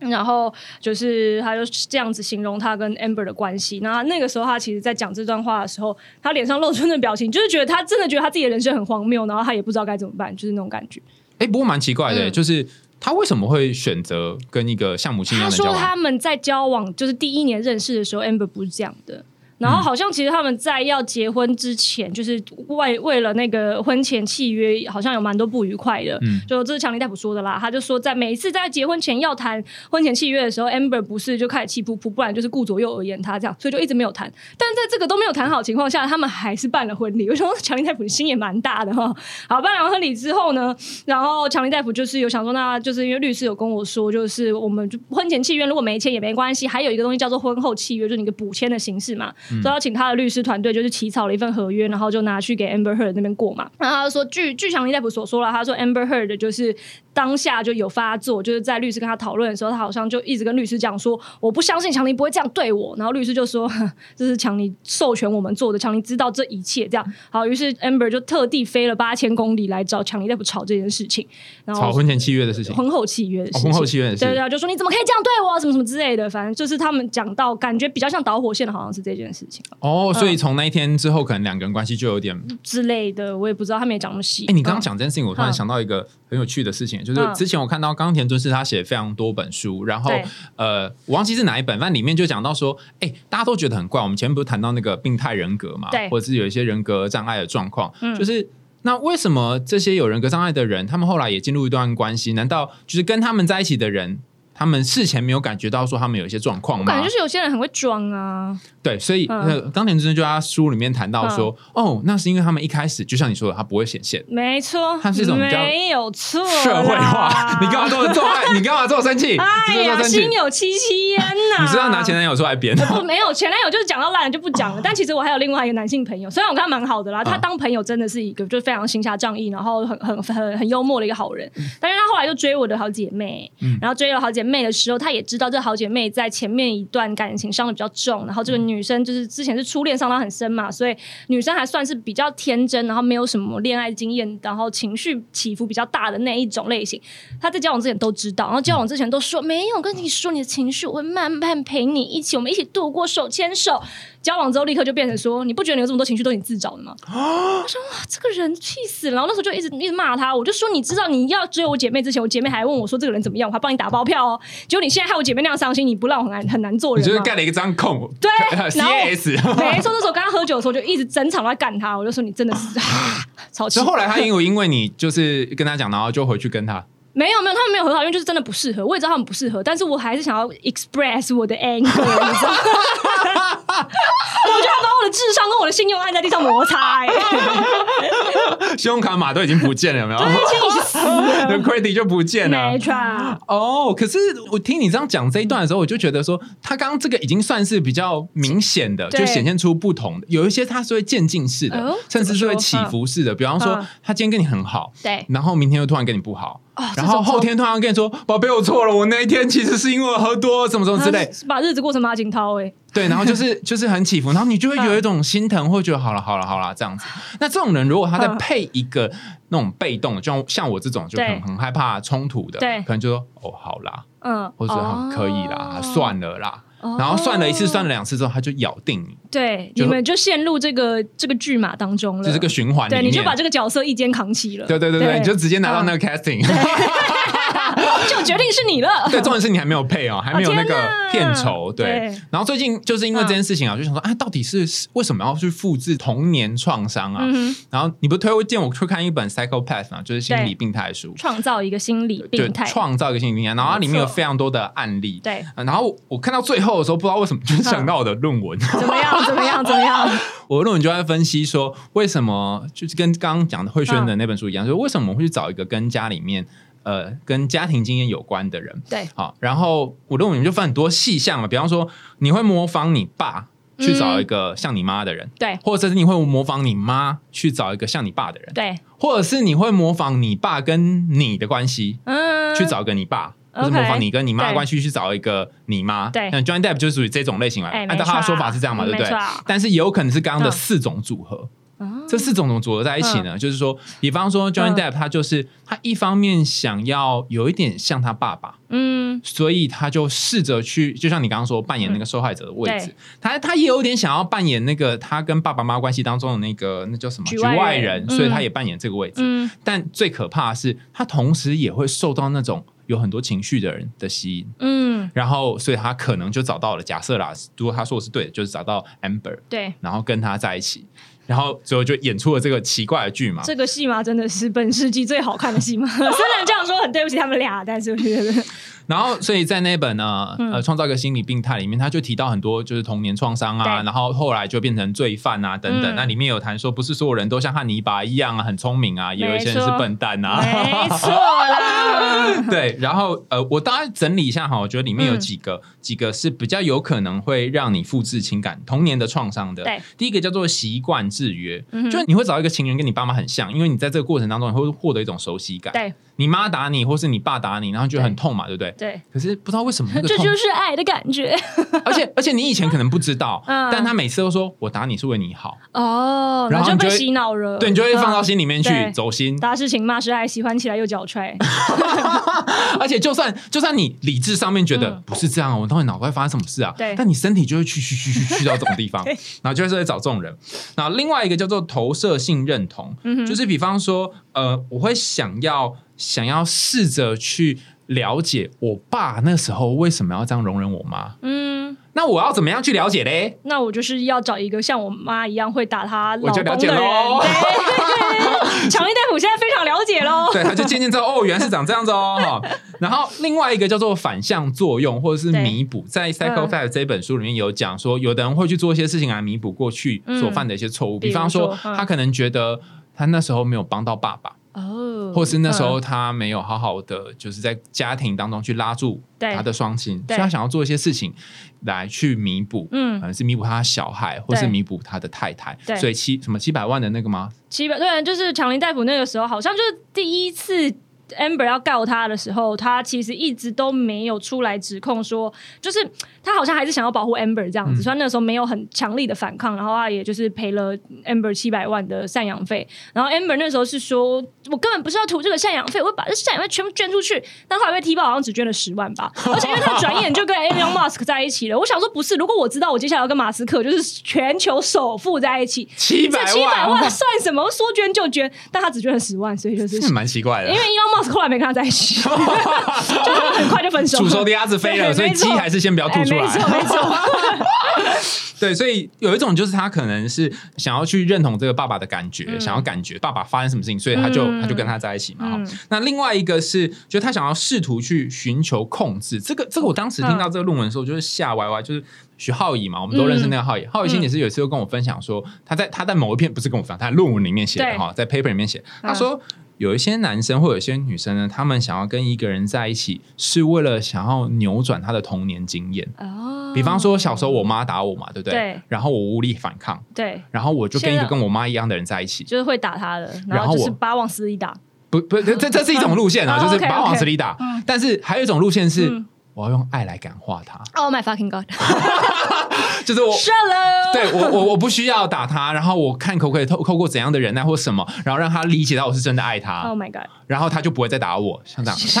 然后就是他就这样子形容他跟 Amber 的关系。那那个时候他其实，在讲这段话的时候，他脸上露出那表情，就是觉得他真的觉得他自己的人生很荒谬，然后他也不知道该怎么办，就是那种感觉。哎，不过蛮奇怪的，就是他为什么会选择跟一个像母亲一样的交往？他说他们在交往就是第一年认识的时候，Amber 不是这样的。然后好像其实他们在要结婚之前，就是为为了那个婚前契约，好像有蛮多不愉快的。嗯，就这是强尼戴普说的啦。他就说，在每一次在结婚前要谈婚前契约的时候，Amber 不是就开始气噗噗，不然就是顾左右而言他这样，所以就一直没有谈。但在这个都没有谈好情况下，他们还是办了婚礼。我说强尼戴普心也蛮大的哈。好，办完婚礼之后呢，然后强尼戴普就是有想说，那就是因为律师有跟我说，就是我们就婚前契约如果没签也没关系，还有一个东西叫做婚后契约，就是你个补签的形式嘛。都要请他的律师团队，就是起草了一份合约，然后就拿去给 Amber Heard 那边过嘛。然后他说，据据强尼戴普所说了，他说 Amber Heard 就是当下就有发作，就是在律师跟他讨论的时候，他好像就一直跟律师讲说，我不相信强尼不会这样对我。然后律师就说，这是强尼授权我们做的，强尼知道这一切。这样好，于是 Amber 就特地飞了八千公里来找强尼戴普吵这件事情，然后吵婚前契约的事情，婚后契约的事情，婚后契约的事情，对对，就说你怎么可以这样对我，什么什么之类的，反正就是他们讲到感觉比较像导火线的，好像是这件事情。哦，所以从那一天之后，可能两个人关系就有点之类的，我也不知道，他没讲那么细。哎，你刚刚讲这件事情，我突然想到一个很有趣的事情，就是之前我看到冈田尊是他写非常多本书，然后呃，我忘记是哪一本，但里面就讲到说，哎，大家都觉得很怪。我们前面不是谈到那个病态人格嘛，对，或者是有一些人格障碍的状况，就是那为什么这些有人格障碍的人，他们后来也进入一段关系？难道就是跟他们在一起的人？他们事前没有感觉到说他们有一些状况吗？感觉就是有些人很会装啊。对，所以那当田之真就他书里面谈到说，哦，那是因为他们一开始就像你说的，他不会显现。没错，他是一种没有错社会化。你干嘛这么做？你干嘛这么生气？哎呀，心有戚戚焉呐！你知道拿前男友出来编？不，没有前男友就是讲到烂了就不讲了。但其实我还有另外一个男性朋友，虽然我跟他蛮好的啦，他当朋友真的是一个就是非常行侠仗义，然后很很很很幽默的一个好人。但是他后来就追我的好姐妹，然后追了好姐妹的时候，他也。知道这好姐妹在前面一段感情伤的比较重，然后这个女生就是之前是初恋伤到很深嘛，所以女生还算是比较天真，然后没有什么恋爱经验，然后情绪起伏比较大的那一种类型。她在交往之前都知道，然后交往之前都说没有跟你说你的情绪，我会慢慢陪你一起，我们一起度过，手牵手。交往之后立刻就变成说，你不觉得你有这么多情绪都是你自找的吗？我说哇，这个人气死了！然后那时候就一直一直骂他，我就说你知道你要追我姐妹之前，我姐妹还问我说这个人怎么样，我还帮你打包票哦。结果你现在害我姐妹那样伤心，你不让我很难很难做人。你就是盖了一个张空，对，CS。没错，那时候跟他喝酒的时候就一直整场都在干他，我就说你真的是 啊，超气。所以后来他因为因为你就是跟他讲，然后就回去跟他。没有没有，他们没有和好，因为就是真的不适合。我也知道他们不适合，但是我还是想要 express 我的 anger，你知道吗？我觉得他把我的智商跟我的信用按在地上摩擦，哎，信用卡码都已经不见了，有没有？对，死了，credit 就不见了。没错。哦，可是我听你这样讲这一段的时候，我就觉得说，他刚刚这个已经算是比较明显的，就显现出不同的。有一些他是会渐进式的，甚至是会起伏式的。比方说，他今天跟你很好，对，然后明天又突然跟你不好。然后后天突然跟你说：“宝贝，我错了，我那一天其实是因为我喝多，什么什么之类，把日子过成马景涛。”哎，对，然后就是 就是很起伏，然后你就会有一种心疼，会觉得好了好了好了这样子。那这种人如果他再配一个那种被动的，就像像我这种就很很害怕冲突的，对，可能就说：“哦，好啦，嗯，或者可以啦，算了啦。”哦。然后算了一次、算了两次之后，他就咬定你，对，你们就陷入这个这个剧码当中了，这是个循环对，你就把这个角色一肩扛起了，对对对对，你就直接拿到那个 casting。就决定是你了。对，重点是你还没有配哦，还没有那个片酬。对对，然后最近就是因为这件事情啊，我就想说，哎，到底是为什么要去复制童年创伤啊？嗯，然后你不推荐我去看一本 psychopath 嘛，就是心理病态书，创造一个心理病态，创造一个心理病态，然后它里面有非常多的案例。对，呃然后我看到最后的时候，不知道为什么就想到我的论文，怎么样？怎么样？怎么样？我的论文就在分析说，为什么就是跟刚刚讲的慧轩的那本书一样，就是为什么我们会去找一个跟家里面呃跟家庭经验有关的人。对，好，然后我论文就分很多细项嘛，比方说你会模仿你爸去找一个像你妈的人，对，或者是你会模仿你妈去找一个像你爸的人，对，或者是你会模仿你爸跟你的关系嗯，去找一个你爸。或是模仿你跟你妈的关系去找一个你妈，对。那 Johnny Depp 就是属于这种类型嘛。哎按照他的说法是这样嘛，对不对？但是也有可能是刚刚的嗯。四种组合，哦。这四种怎么组合在一起呢？就是说，比方说 Johnny 嗯。Depp 他就是他一方面想要有一点像他爸爸，嗯，所以他就试着去，就像你刚刚说扮演那个受害者的位置对，他他也有点想要扮演那个他跟爸爸妈妈关系当中的那个那叫什么？局外人。所以他也扮演这个位置。嗯，但最可怕的是，他同时也会受到那种有很多情绪的人的吸引。嗯，然后，所以他可能就找到了。假设啦，如果他说的是对的，就是找到 Amber，对，然后跟他在一起，然后最后就演出了这个奇怪的剧嘛。这个戏嘛真的是本世纪最好看的戏嘛。虽然这样说很对不起他们俩，但是我觉得，然后，所以在那本呢，嗯呃，创造一个心理病态里面，他就提到很多就是童年创伤啊，然后后来就变成罪犯啊等等。嗯那里面有谈说，不是所有人都像汉尼拔一样啊，很聪明啊，也有一些人是笨蛋啊。没错啦，对，然后呃，我大概整理一下哈，我觉得里面有嗯几个、几个是比较有可能会让你复制情感童年的创伤的。对，第一个叫做习惯制约，就是你会找一个情人跟你爸妈很像，因为你在这个过程当中你会获得一种熟悉感。对你妈打你，或是你爸打你，然后觉得很痛嘛，对不对？对，可是不知道为什么那个痛，这就是爱的感觉。而且而且你以前可能不知道，嗯。但他每次都说我打你是为你好，哦，然后你就会就被洗脑了，对你就会放到心里面去对。走心。打是情骂是爱，喜欢起来又脚踹，而且就算就算你理智上面觉得嗯。不是这样，我到底脑袋发生什么事啊？对。但你身体就会去去去去去到这种地方，然后就是在找这种人。然后另外一个叫做投射性认同，嗯就是比方说，呃，我会想要想要试着去了解我爸那时候为什么要这样容忍我妈。嗯，那我要怎么样去了解嘞？那我就是要找一个像我妈一样会打他老我就了公的人。强力大夫现在非常了解喽。对，他就渐渐知道哦，原来是长这样子哦。哈然后另外一个叫做反向作用或者是对弥补，在《Psychopath》这本书里面有讲说，有的人会去做一些事情来弥补过去所犯的一些错误，比方说他可能觉得他那时候没有帮到爸爸。哦，或是那时候嗯。他没有好好的，就是在家庭当中去拉住他的双亲，所以他想要做一些事情来去弥补，嗯。可能是弥补他小孩，或是对。弥补他的太太。对。所以七什么七百万的那个吗？七百对，就是强林大夫那个时候，好像就是第一次 Amber 要告他的时候，他其实一直都没有出来指控说，就是他好像还是想要保护 Amber 这样子，嗯所以他那个时候没有很强力的反抗，然后他也就是赔了 Amber 七百万的赡养费，然后 Amber 那时候是说，我根本不是要图这个赡养费，我会把这赡养费全部捐出去，但后来被踢爆，好像只捐了十万吧，而且因为他转眼就跟 Elon Musk 在一起了，我想说不是，如果我知道我接下来要跟马斯克就是全球首富在一起，七百这七百万，万算什么？说捐就捐，但他只捐了十万，所以就是是蛮奇怪的因为。Elon Musk 后来没跟他在一起，就他们很快就分手。煮熟的鸭子飞了，所以鸡还是先不要吐出来。哎没错没错，对，所以有一种就是他可能是想要去认同这个爸爸的感觉，嗯想要感觉爸爸发生什么事情，所以他就、嗯他就跟他在一起嘛。嗯那另外一个是，就他想要试图去寻求控制。这个这个我当时听到这个论文的时候，就是吓歪歪，就是徐浩宇嘛，我们都认识那个浩乙。浩宇心也是有一次又跟我分享说，他在他在某一篇不是跟我分享，他在论文里面写的对哈，在 paper 里面写，他说。有一些男生或有一些女生呢，他们想要跟一个人在一起，是为了想要扭转他的童年经验。哦比方说，小时候我妈打我嘛，对不对？对然后我无力反抗，对，然后我就跟一个跟我妈一样的人在一起。就是会打他的，然后我是把他往死里打。不不，这这这是一种路线啊，哦就是把往死里打。嗯但是还有一种路线是嗯，我要用爱来感化他，Oh my fucking god！就是我。对我，我我不需要打他，然后我看可不可以透透过怎样的忍耐或什么，然后让他理解到我是真的爱他，，Oh my god！然后他就不会再打我，像这样。他，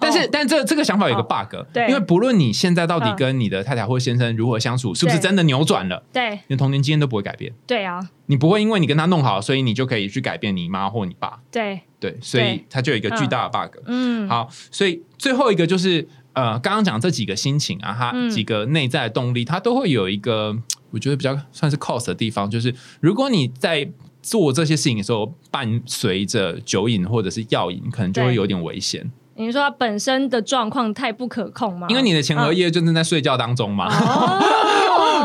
但是、但这这个想法有一个 bug，、对因为不论你现在到底嗯跟你的太太或先生如何相处，是不是真的扭转了，对你的童年经验都不会改变。对啊，你不会因为你跟他弄好，所以你就可以去改变你妈或你爸。对，对，所以他就有一个巨大的 bug。嗯，好，所以最后一个就是呃，刚刚讲这几个心情啊，它嗯。几个内在的动力，它都会有一个我觉得比较算是 cos 的地方，就是如果你在做这些事情的时候，伴随着酒瘾或者是药瘾，可能就会有点危险，你说他本身的状况太不可控吗？因为你的前额叶就正在睡觉当中嘛。哦，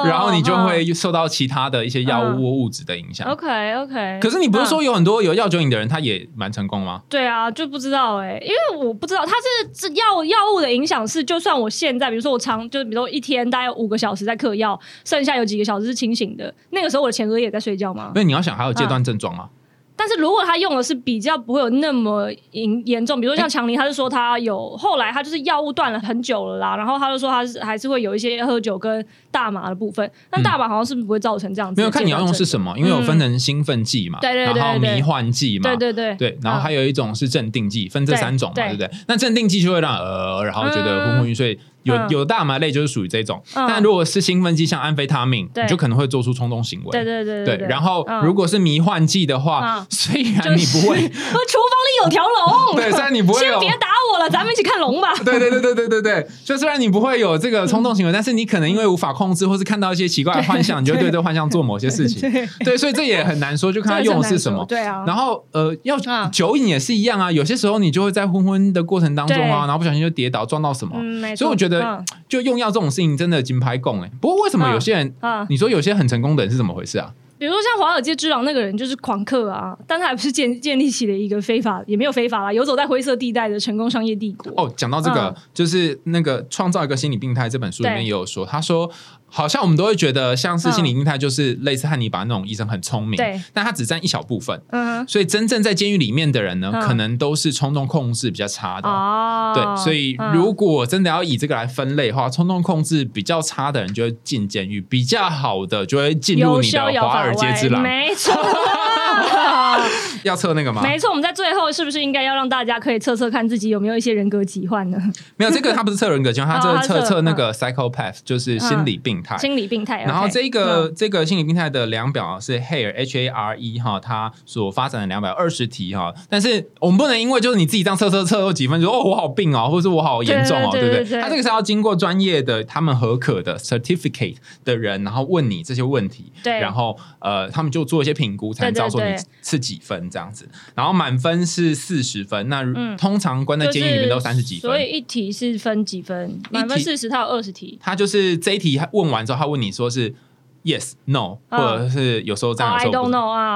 然后你就会受到其他的一些药物或物质的影响。OK OK。可是你不是说有很多有药酒瘾的人，他也蛮成功吗？对啊，就不知道哎、因为我不知道他是这药药物的影响是，就算我现在，比如说我常，就是比如说一天大概五个小时在嗑药，剩下有几个小时是清醒的，那个时候我的前额叶也在睡觉吗因？为你要想还有戒断症状啊。但是如果他用的是比较不会有那么严严重，比如说像强尼，他就说他有后来他就是药物断了很久了啦，然后他就说他是还是会有一些喝酒跟大麻的部分，但大麻好像是不会造成这样子、没有看你要用是什么，因为有分成兴奋剂嘛，嗯对对对对然后迷幻剂嘛，对对对。对，然后还有一种是镇定剂，分这三种嘛，对。对不对？那镇定剂就会让呃，然后觉得昏昏欲睡。有嗯。有大麻类就是属于这种，嗯。但如果是兴奋剂，像安非他命，你就可能会做出冲动行为。对对对对对然后嗯。如果是迷幻剂的话嗯，虽然你不会，我厨房里有条龙，对，虽然你不会有，先别打我了，咱们一起看龙吧。对对对对对对对，就虽然你不会有这个冲动行为，但是你可能因为无法控制，或是看到一些奇怪的幻象，你就对这个幻象做某些事情。对。对，所以这也很难说，就看他用的是什么。对啊，然后呃，要嗯。酒瘾也是一样啊，有些时候你就会在昏昏的过程当中啊，然后不小心就跌倒撞到什么。所以我觉得嗯就用药这种事情真的金牌供哎。不过为什么有些人，嗯，你说有些很成功的人是怎么回事啊？比如说像华尔街之狼那个人就是狂客啊，但他还不是建建立起了一个非法，也没有非法啦，游走在灰色地带的成功商业帝国。哦，讲到这个，嗯就是那个《创造一个心理病态》这本书里面也有说，他说好像我们都会觉得像是心理嗯病态，就是类似汉尼拔那种医生很聪明，对，但他只占一小部分。嗯所以真正在监狱里面的人呢，嗯可能都是冲动控制比较差的。哦，对，所以嗯如果真的要以这个来分类的话，冲动控制比较差的人就会进监狱，比较好的就会进入你的华尔街之狼。没错，要测那个吗？没错。我们在最后是不是应该要让大家可以测测看自己有没有一些人格疾患呢？没有，这个他不是测人格疾患，他这是测测测那个 psychopath，就是心理病态。心理病态。然后这个、嗯这个心理病态的量表是 Hare H A R E 哈，他所发展的两百二十题哈，但是我们不能因为就是你自己这样测测测有几分，就说哦我好病哦，或者是我好严重哦，对不对？他这个是要经过专业的他们合可的 certificate 的人，然后问你这些问题，对然后呃他们就做一些评估，才能知道说你是几分这样子。然后满分是四十分，那嗯通常关在监狱里面都三十几分，所以一题是分几分？满分四十，他有二十题。他就是这一题他问完之后，他问你说是 yes no，、嗯或者是有时候这样，有时候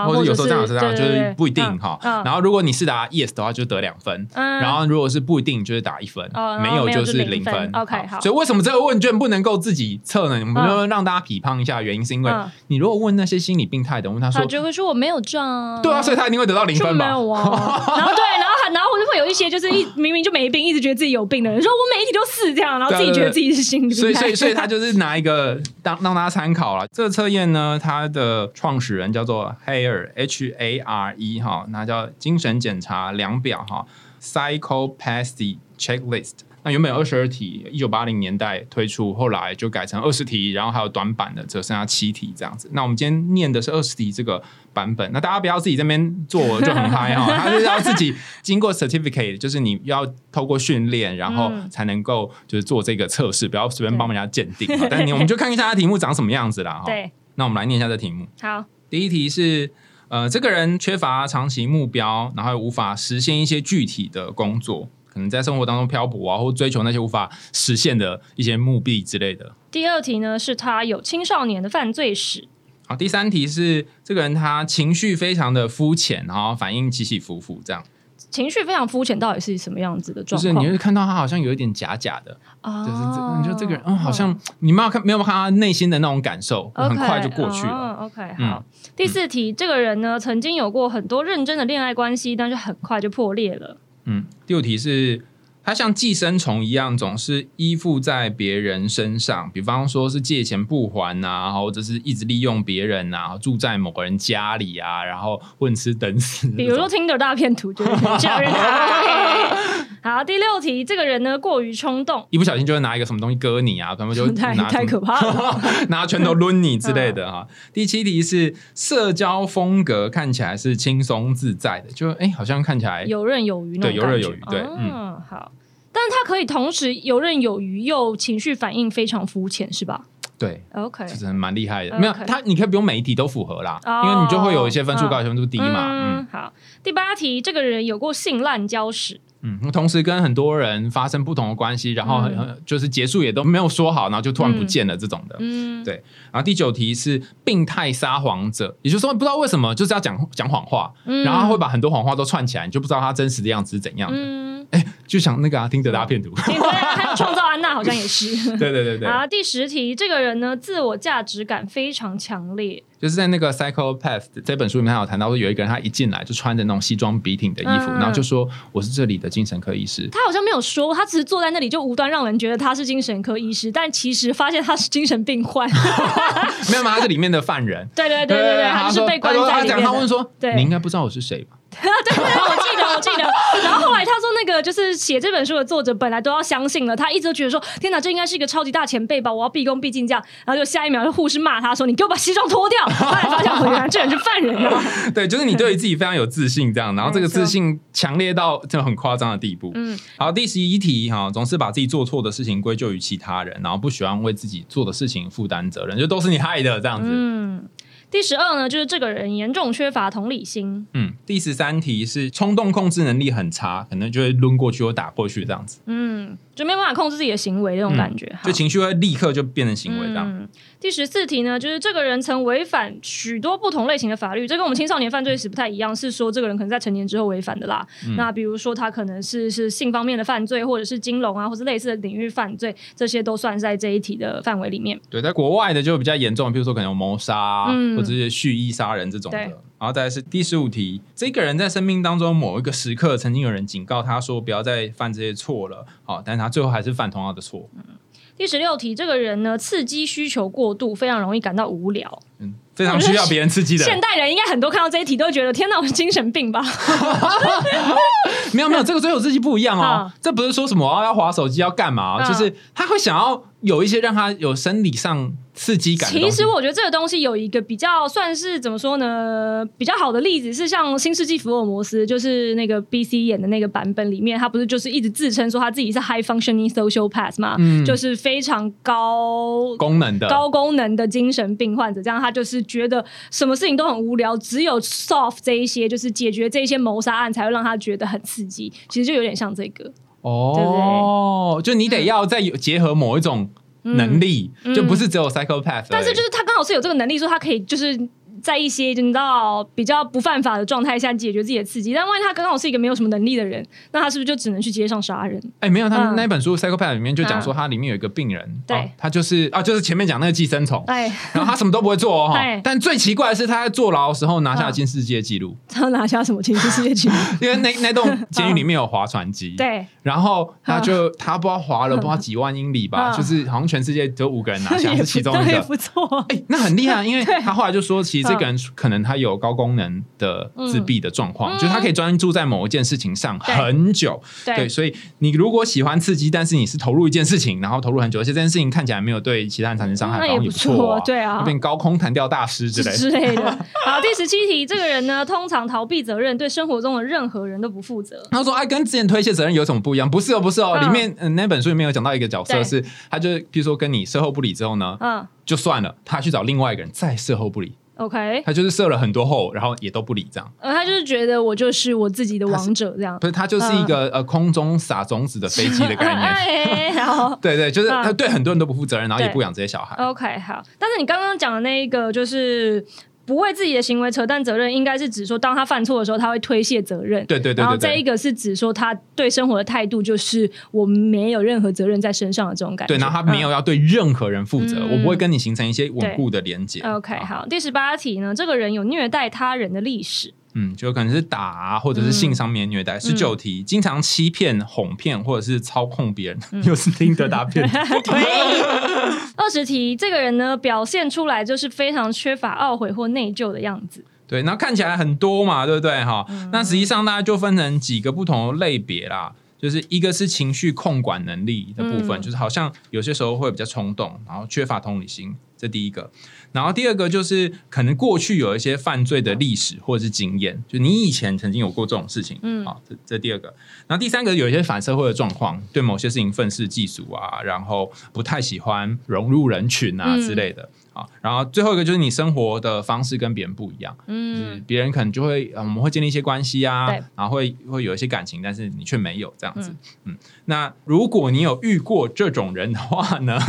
或者有时候这样，有时候这样，就是不一定嗯哈。嗯然后如果你是答 yes 的话，就得两分。嗯然后如果是不一定，就是打一分哦，没有就就是零分。OK，好所以为什么这个问卷不能够自己测呢？我们就让大家匹判一下，原因是因为嗯你如果问那些心理病态的，问他说他，就会说我没有啊。对啊，所以他一定会得到零分吧？有啊。然后对，然后还然后就会有一些就是一明明就没病，一直觉得自己有病的人，说我每一题都四这样，然后自己觉得自己是心理。所以，所以，所以他就是拿一个当让大家参考了。这个测验呢，它的创始人叫做 Hare H A R E 哈，那叫精神检查量表哈，Psychopathy Checklist。那原本有二十二题，一九八零年代推出，后来就改成二十题，然后还有短版的，只剩下七题这样子。那我们今天念的是二十题这个版本，那大家不要自己这边做就很嗨 哈，他就是要自己经过 certificate，就是你要透过训练，然后嗯才能够就是做这个测试，不要随便帮人家鉴定哈。但是你我们就看一下它题目长什么样子啦哈。对，那我们来念一下这题目。好，第一题是。呃，这个人缺乏长期目标，然后又无法实现一些具体的工作，可能在生活当中漂泊啊，或追求那些无法实现的一些目的之类的。第二题呢是他有青少年的犯罪史。好，第三题是这个人他情绪非常的肤浅，然后反应起起伏伏，这样情绪非常肤浅，到底是什么样子的就状况？是你会看到他好像有一点假假的，啊就是这，你说这个人，嗯，好像你没有看没有看他内心的那种感受，很快就过去了。哦 OK，嗯好。第四题，这个人呢曾经有过很多认真的恋爱关系，但是很快就破裂了。嗯，第五题是他像寄生虫一样，总是依附在别人身上，比方说是借钱不还呐、或者是一直利用别人呐、住在某个人家里啊，然后混吃等死。比如说 Tinder 大片图，就是很像人。好，第六题，这个人呢过于冲动，一不小心就会拿一个什么东西割你啊，可能就 太拿太可怕了。拿拳头抡你之类的哈。第七题是社交风格看起来是轻松自在的，就哎、好像看起来游刃有余对游刃有余对嗯，好。但是他可以同时游刃有余，又情绪反应非常肤浅，是吧对。？OK，这真的蛮厉害的没有他，你可以不用每一题都符合啦，哦因为你就会有一些分数高、有些分数低嘛，嗯嗯，好。第八题，这个人有过性滥交史，嗯，同时跟很多人发生不同的关系，然后就是结束也都没有说好，然后就突然不见了这种的。嗯，对然后第九题是病态撒谎者，也就是说不知道为什么就是要讲讲谎话，嗯。然后他会把很多谎话都串起来，你就不知道他真实的样子是怎样的。嗯，就像那个啊，听德大骗图，对啊，还有创造安娜好像也是。对。对对对，啊，第十题，这个人呢，自我价值感非常强烈，就是在那个《Psychopath》这本书里面，他有谈到说有一个人他一进来就穿着那种西装笔挺的衣服，嗯然后就说我是这里的精神科医师。他好像没有说，他只是坐在那里就无端让人觉得他是精神科医师，但其实发现他是精神病患。没有嘛，他是里面的犯人。对对对对对，他就是被关在里面的。他问说，对你应该不知道我是谁吧？对对对，我记得我记得。然后后来他说，那个就是写这本书的作者本来都要相信了，他一直都觉得说，天哪，这应该是一个超级大前辈吧，我要毕恭毕敬这样。然后就下一秒，就护士骂他说：“你给我把西装脱掉！”后来发现，哦，原来这人是犯人啊。对，就是你对于自己非常有自信，这样，然后这个自信强烈到这种很夸张的地步。嗯，好，第十一题哈，总是把自己做错的事情归咎于其他人，然后不喜欢为自己做的事情负担责任，就都是你害的这样子。嗯，第十二呢，就是这个人严重缺乏同理心。嗯，第十三题是冲动控制能力很差，可能就会抡过去或打过去这样子，嗯，就没有办法控制自己的行为那种感觉。好就情绪会立刻就变成行为这样。嗯，第十四题呢，就是这个人曾违反许多不同类型的法律，这跟我们青少年犯罪史不太一样，是说这个人可能在成年之后违反的啦。嗯那比如说他可能是是性方面的犯罪，或者是金融啊，或是类似的领域犯罪，这些都算在这一题的范围里面。对，在国外的就比较严重，比如说可能有谋杀、啊嗯或者是蓄意杀人这种的。对然后再来是第十五题，这个人在生命当中某一个时刻，曾经有人警告他说不要再犯这些错了，好，但是他最后还是犯同样的错。第十六题，这个人呢，刺激需求过度，非常容易感到无聊。嗯，非常需要别人刺激的。现代人应该很多看到这一题都会觉得，天哪，我是精神病吧？没有没有，这个追求刺激不一样哦好。这不是说什么哦要划手机要干嘛就是他会想要有一些让他有生理上刺激感。其实我觉得这个东西有一个比较算是怎么说呢，比较好的例子是像《新世纪福尔摩斯》，就是那个 B C 演的那个版本里面，他不是就是一直自称说他自己是 high functioning social path 嘛，嗯就是非常高。功能的高功能的精神病患者，这样他就是觉得什么事情都很无聊，只有 solve 这一些，就是解决这一些谋杀案，才会让他觉得很刺激。其实就有点像这个，哦，就你得要再有结合某一种能力，嗯就不是只有 psychopath。但是就是他刚好是有这个能力，说他可以就是在一些你知道比较不犯法的状态下解决自己的刺激。但万一他刚好是一个没有什么能力的人，那他是不是就只能去街上杀人？哎，没有，他那本书《Psychopath》里面就讲说，他里面有一个病人，对哦他就是啊，就是前面讲那个寄生虫，哎，然后他什么都不会做哦，但最奇怪的是他在坐牢的时候拿下了嗯金世界纪录，他拿下什么金世界纪录？因为那那栋监狱里面有划船机，对，然后他就他不知道划了不知道几万英里吧，嗯就是好像全世界只有五个人拿下，是其中不一个。不错。哎、那很厉害，因为他后来就说，其实这个人可能他有高功能的自闭的状况，嗯就是他可以专注在某一件事情上很久。对所以你如果喜欢刺激，但是你是投入一件事情，然后投入很久，而且这件事情看起来没有对其他人产生伤害，那也不错错 对啊就变高空弹跳大师之类的。之类的。好，第十七题，这个人呢，通常逃避责任，对生活中的任何人都不负责。他说：“哎，跟之前推卸责任有什么不一样？不是哦，不是哦。嗯里面嗯那本书里面有讲到一个角色是，他就比如说跟你事后不理之后呢，嗯就算了，他去找另外一个人再事后不理，，OK，他就是设了很多后，然后也都不理这样。呃，他就是觉得我就是我自己的王者这样。不是，他就是一个、呃空中撒种子的飞机的概念。哎，然后 对对，就是嗯他对很多人都不负责任，然后也不养这些小孩。OK 好，但是你刚刚讲的那一个就是。不为自己的行为扯淡责任，应该是指说，当他犯错的时候，他会推卸责任。对对对然后对对。这一个是指说，他对生活的态度就是我没有任何责任在身上的这种感觉。对，然后他没有要对任何人负责，嗯我不会跟你形成一些稳固的连接。嗯 OK 好。第十八题呢，这个人有虐待他人的历史。嗯，就可能是打啊，或者是性上面虐待。十九题，经常欺骗、哄骗或者是操控别人，又是听得答辩。对，二十题，这个人呢表现出来就是非常缺乏懊悔或内疚的样子。对，然后看起来很多嘛，对不对？哈，那实际上大家就分成几个不同的类别啦。就是一个是情绪控管能力的部分，就是好像有些时候会比较冲动，然后缺乏同理心，这第一个。然后第二个就是可能过去有一些犯罪的历史或者是经验，就你以前曾经有过这种事情，嗯，好，这这第二个。然后第三个有一些反社会的状况，对某些事情愤世嫉俗啊，然后不太喜欢融入人群啊之类的。啊，然后最后一个就是你生活的方式跟别人不一样，嗯，别人可能就会，我们会建立一些关系啊，然后会会有一些感情，但是你却没有这样子，嗯，那如果你有遇过这种人的话呢？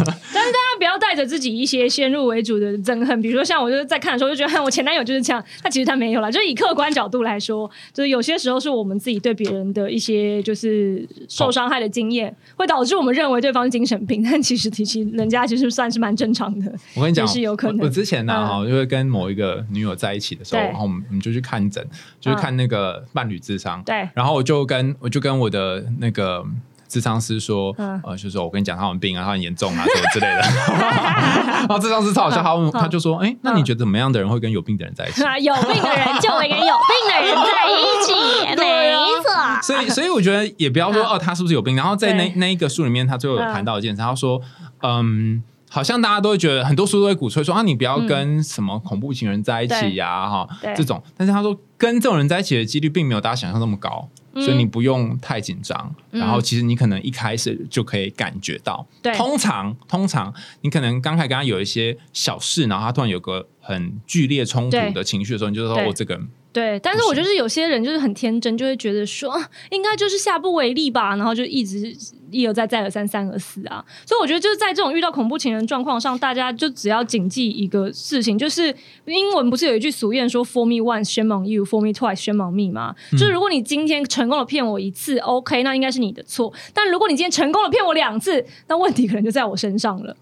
不要带着自己一些先入为主的憎恨，比如说像我就是在看的时候就觉得我前男友就是这样，但其实他没有啦，就是以客观角度来说，就是有些时候是我们自己对别人的一些就是受伤害的经验，会导致我们认为对方是精神病，但其实其实人家其实算是蛮正常的。我跟你讲。是有可能。我之前呢，哈，就会跟某一个女友在一起的时候，然后我们我们就去看诊，就是看那个伴侣智商。对。然后我就跟我就跟我的那个智商师说，呃，就是说我跟你讲，他有病啊，他很严重啊，什么之类的。然 后智商师超好笑，他问他就说，哎，那你觉得怎么样的人会跟有病的人在一起？有病的人就会跟有病的人在一起，没错。所以，所以我觉得也不要说哦，他是不是有病？然后在那那一个书里面，他最后有谈到一件事，他说，嗯。好像大家都会觉得，很多书都会鼓吹说啊，你不要跟什么恐怖情人在一起呀，哈，这种。但是他说，跟这种人在一起的几率并没有大家想象那么高，所以你不用太紧张。然后其实你可能一开始就可以感觉到，通常通常你可能刚开始跟他有一些小事，然后他突然有个很剧烈冲突的情绪的时候，你就说我这个人。对，但是我觉得有些人就是很天真，就会觉得说应该就是下不为例吧，然后就一直一而再再而三三而四啊。所以我觉得就是在这种遇到恐怖情人状况上，大家就只要谨记一个事情，就是英文不是有一句俗谚说 “For me once, shame on you; For me twice, shame on me” 吗？就是如果你今天成功的骗我一次，OK，那应该是你的错；但如果你今天成功的骗我两次，那问题可能就在我身上了。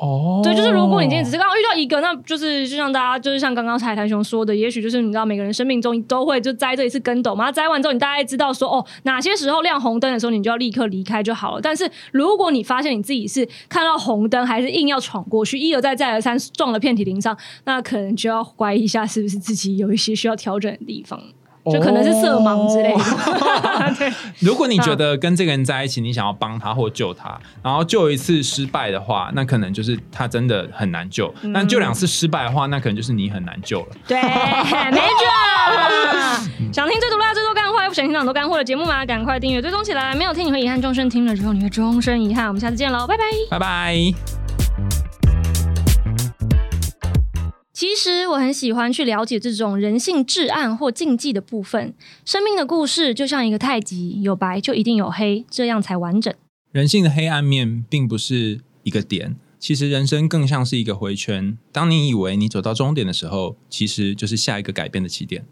哦，对，就是如果你今天只是刚刚遇到一个，那就是就像大家就是像刚刚彩台熊说的，也许就是你知道每个人生命中都会就栽这一次跟斗嘛，栽完之后你大概知道说哦哪些时候亮红灯的时候你就要立刻离开就好了。但是如果你发现你自己是看到红灯还是硬要闯过去，一而再再而三撞了遍体鳞伤，那可能就要怀疑一下是不是自己有一些需要调整的地方。就可能是色盲之类的。对，如果你觉得跟这个人在一起，你想要帮他或救他，然后救一次失败的话，那可能就是他真的很难救；但救两次失败的话，那可能就是你很难救了。对，没错。想听最毒辣、最多干货，不想听很多干货的节目吗？赶快订阅追踪起来！没有听你会遗憾终身，听了之后你会终身遗憾。我们下次见喽，拜拜，拜拜。其实我很喜欢去了解这种人性至暗或禁忌的部分。生命的故事就像一个太极，有白就一定有黑，这样才完整。人性的黑暗面并不是一个点，其实人生更像是一个回圈。当你以为你走到终点的时候，其实就是下一个改变的起点。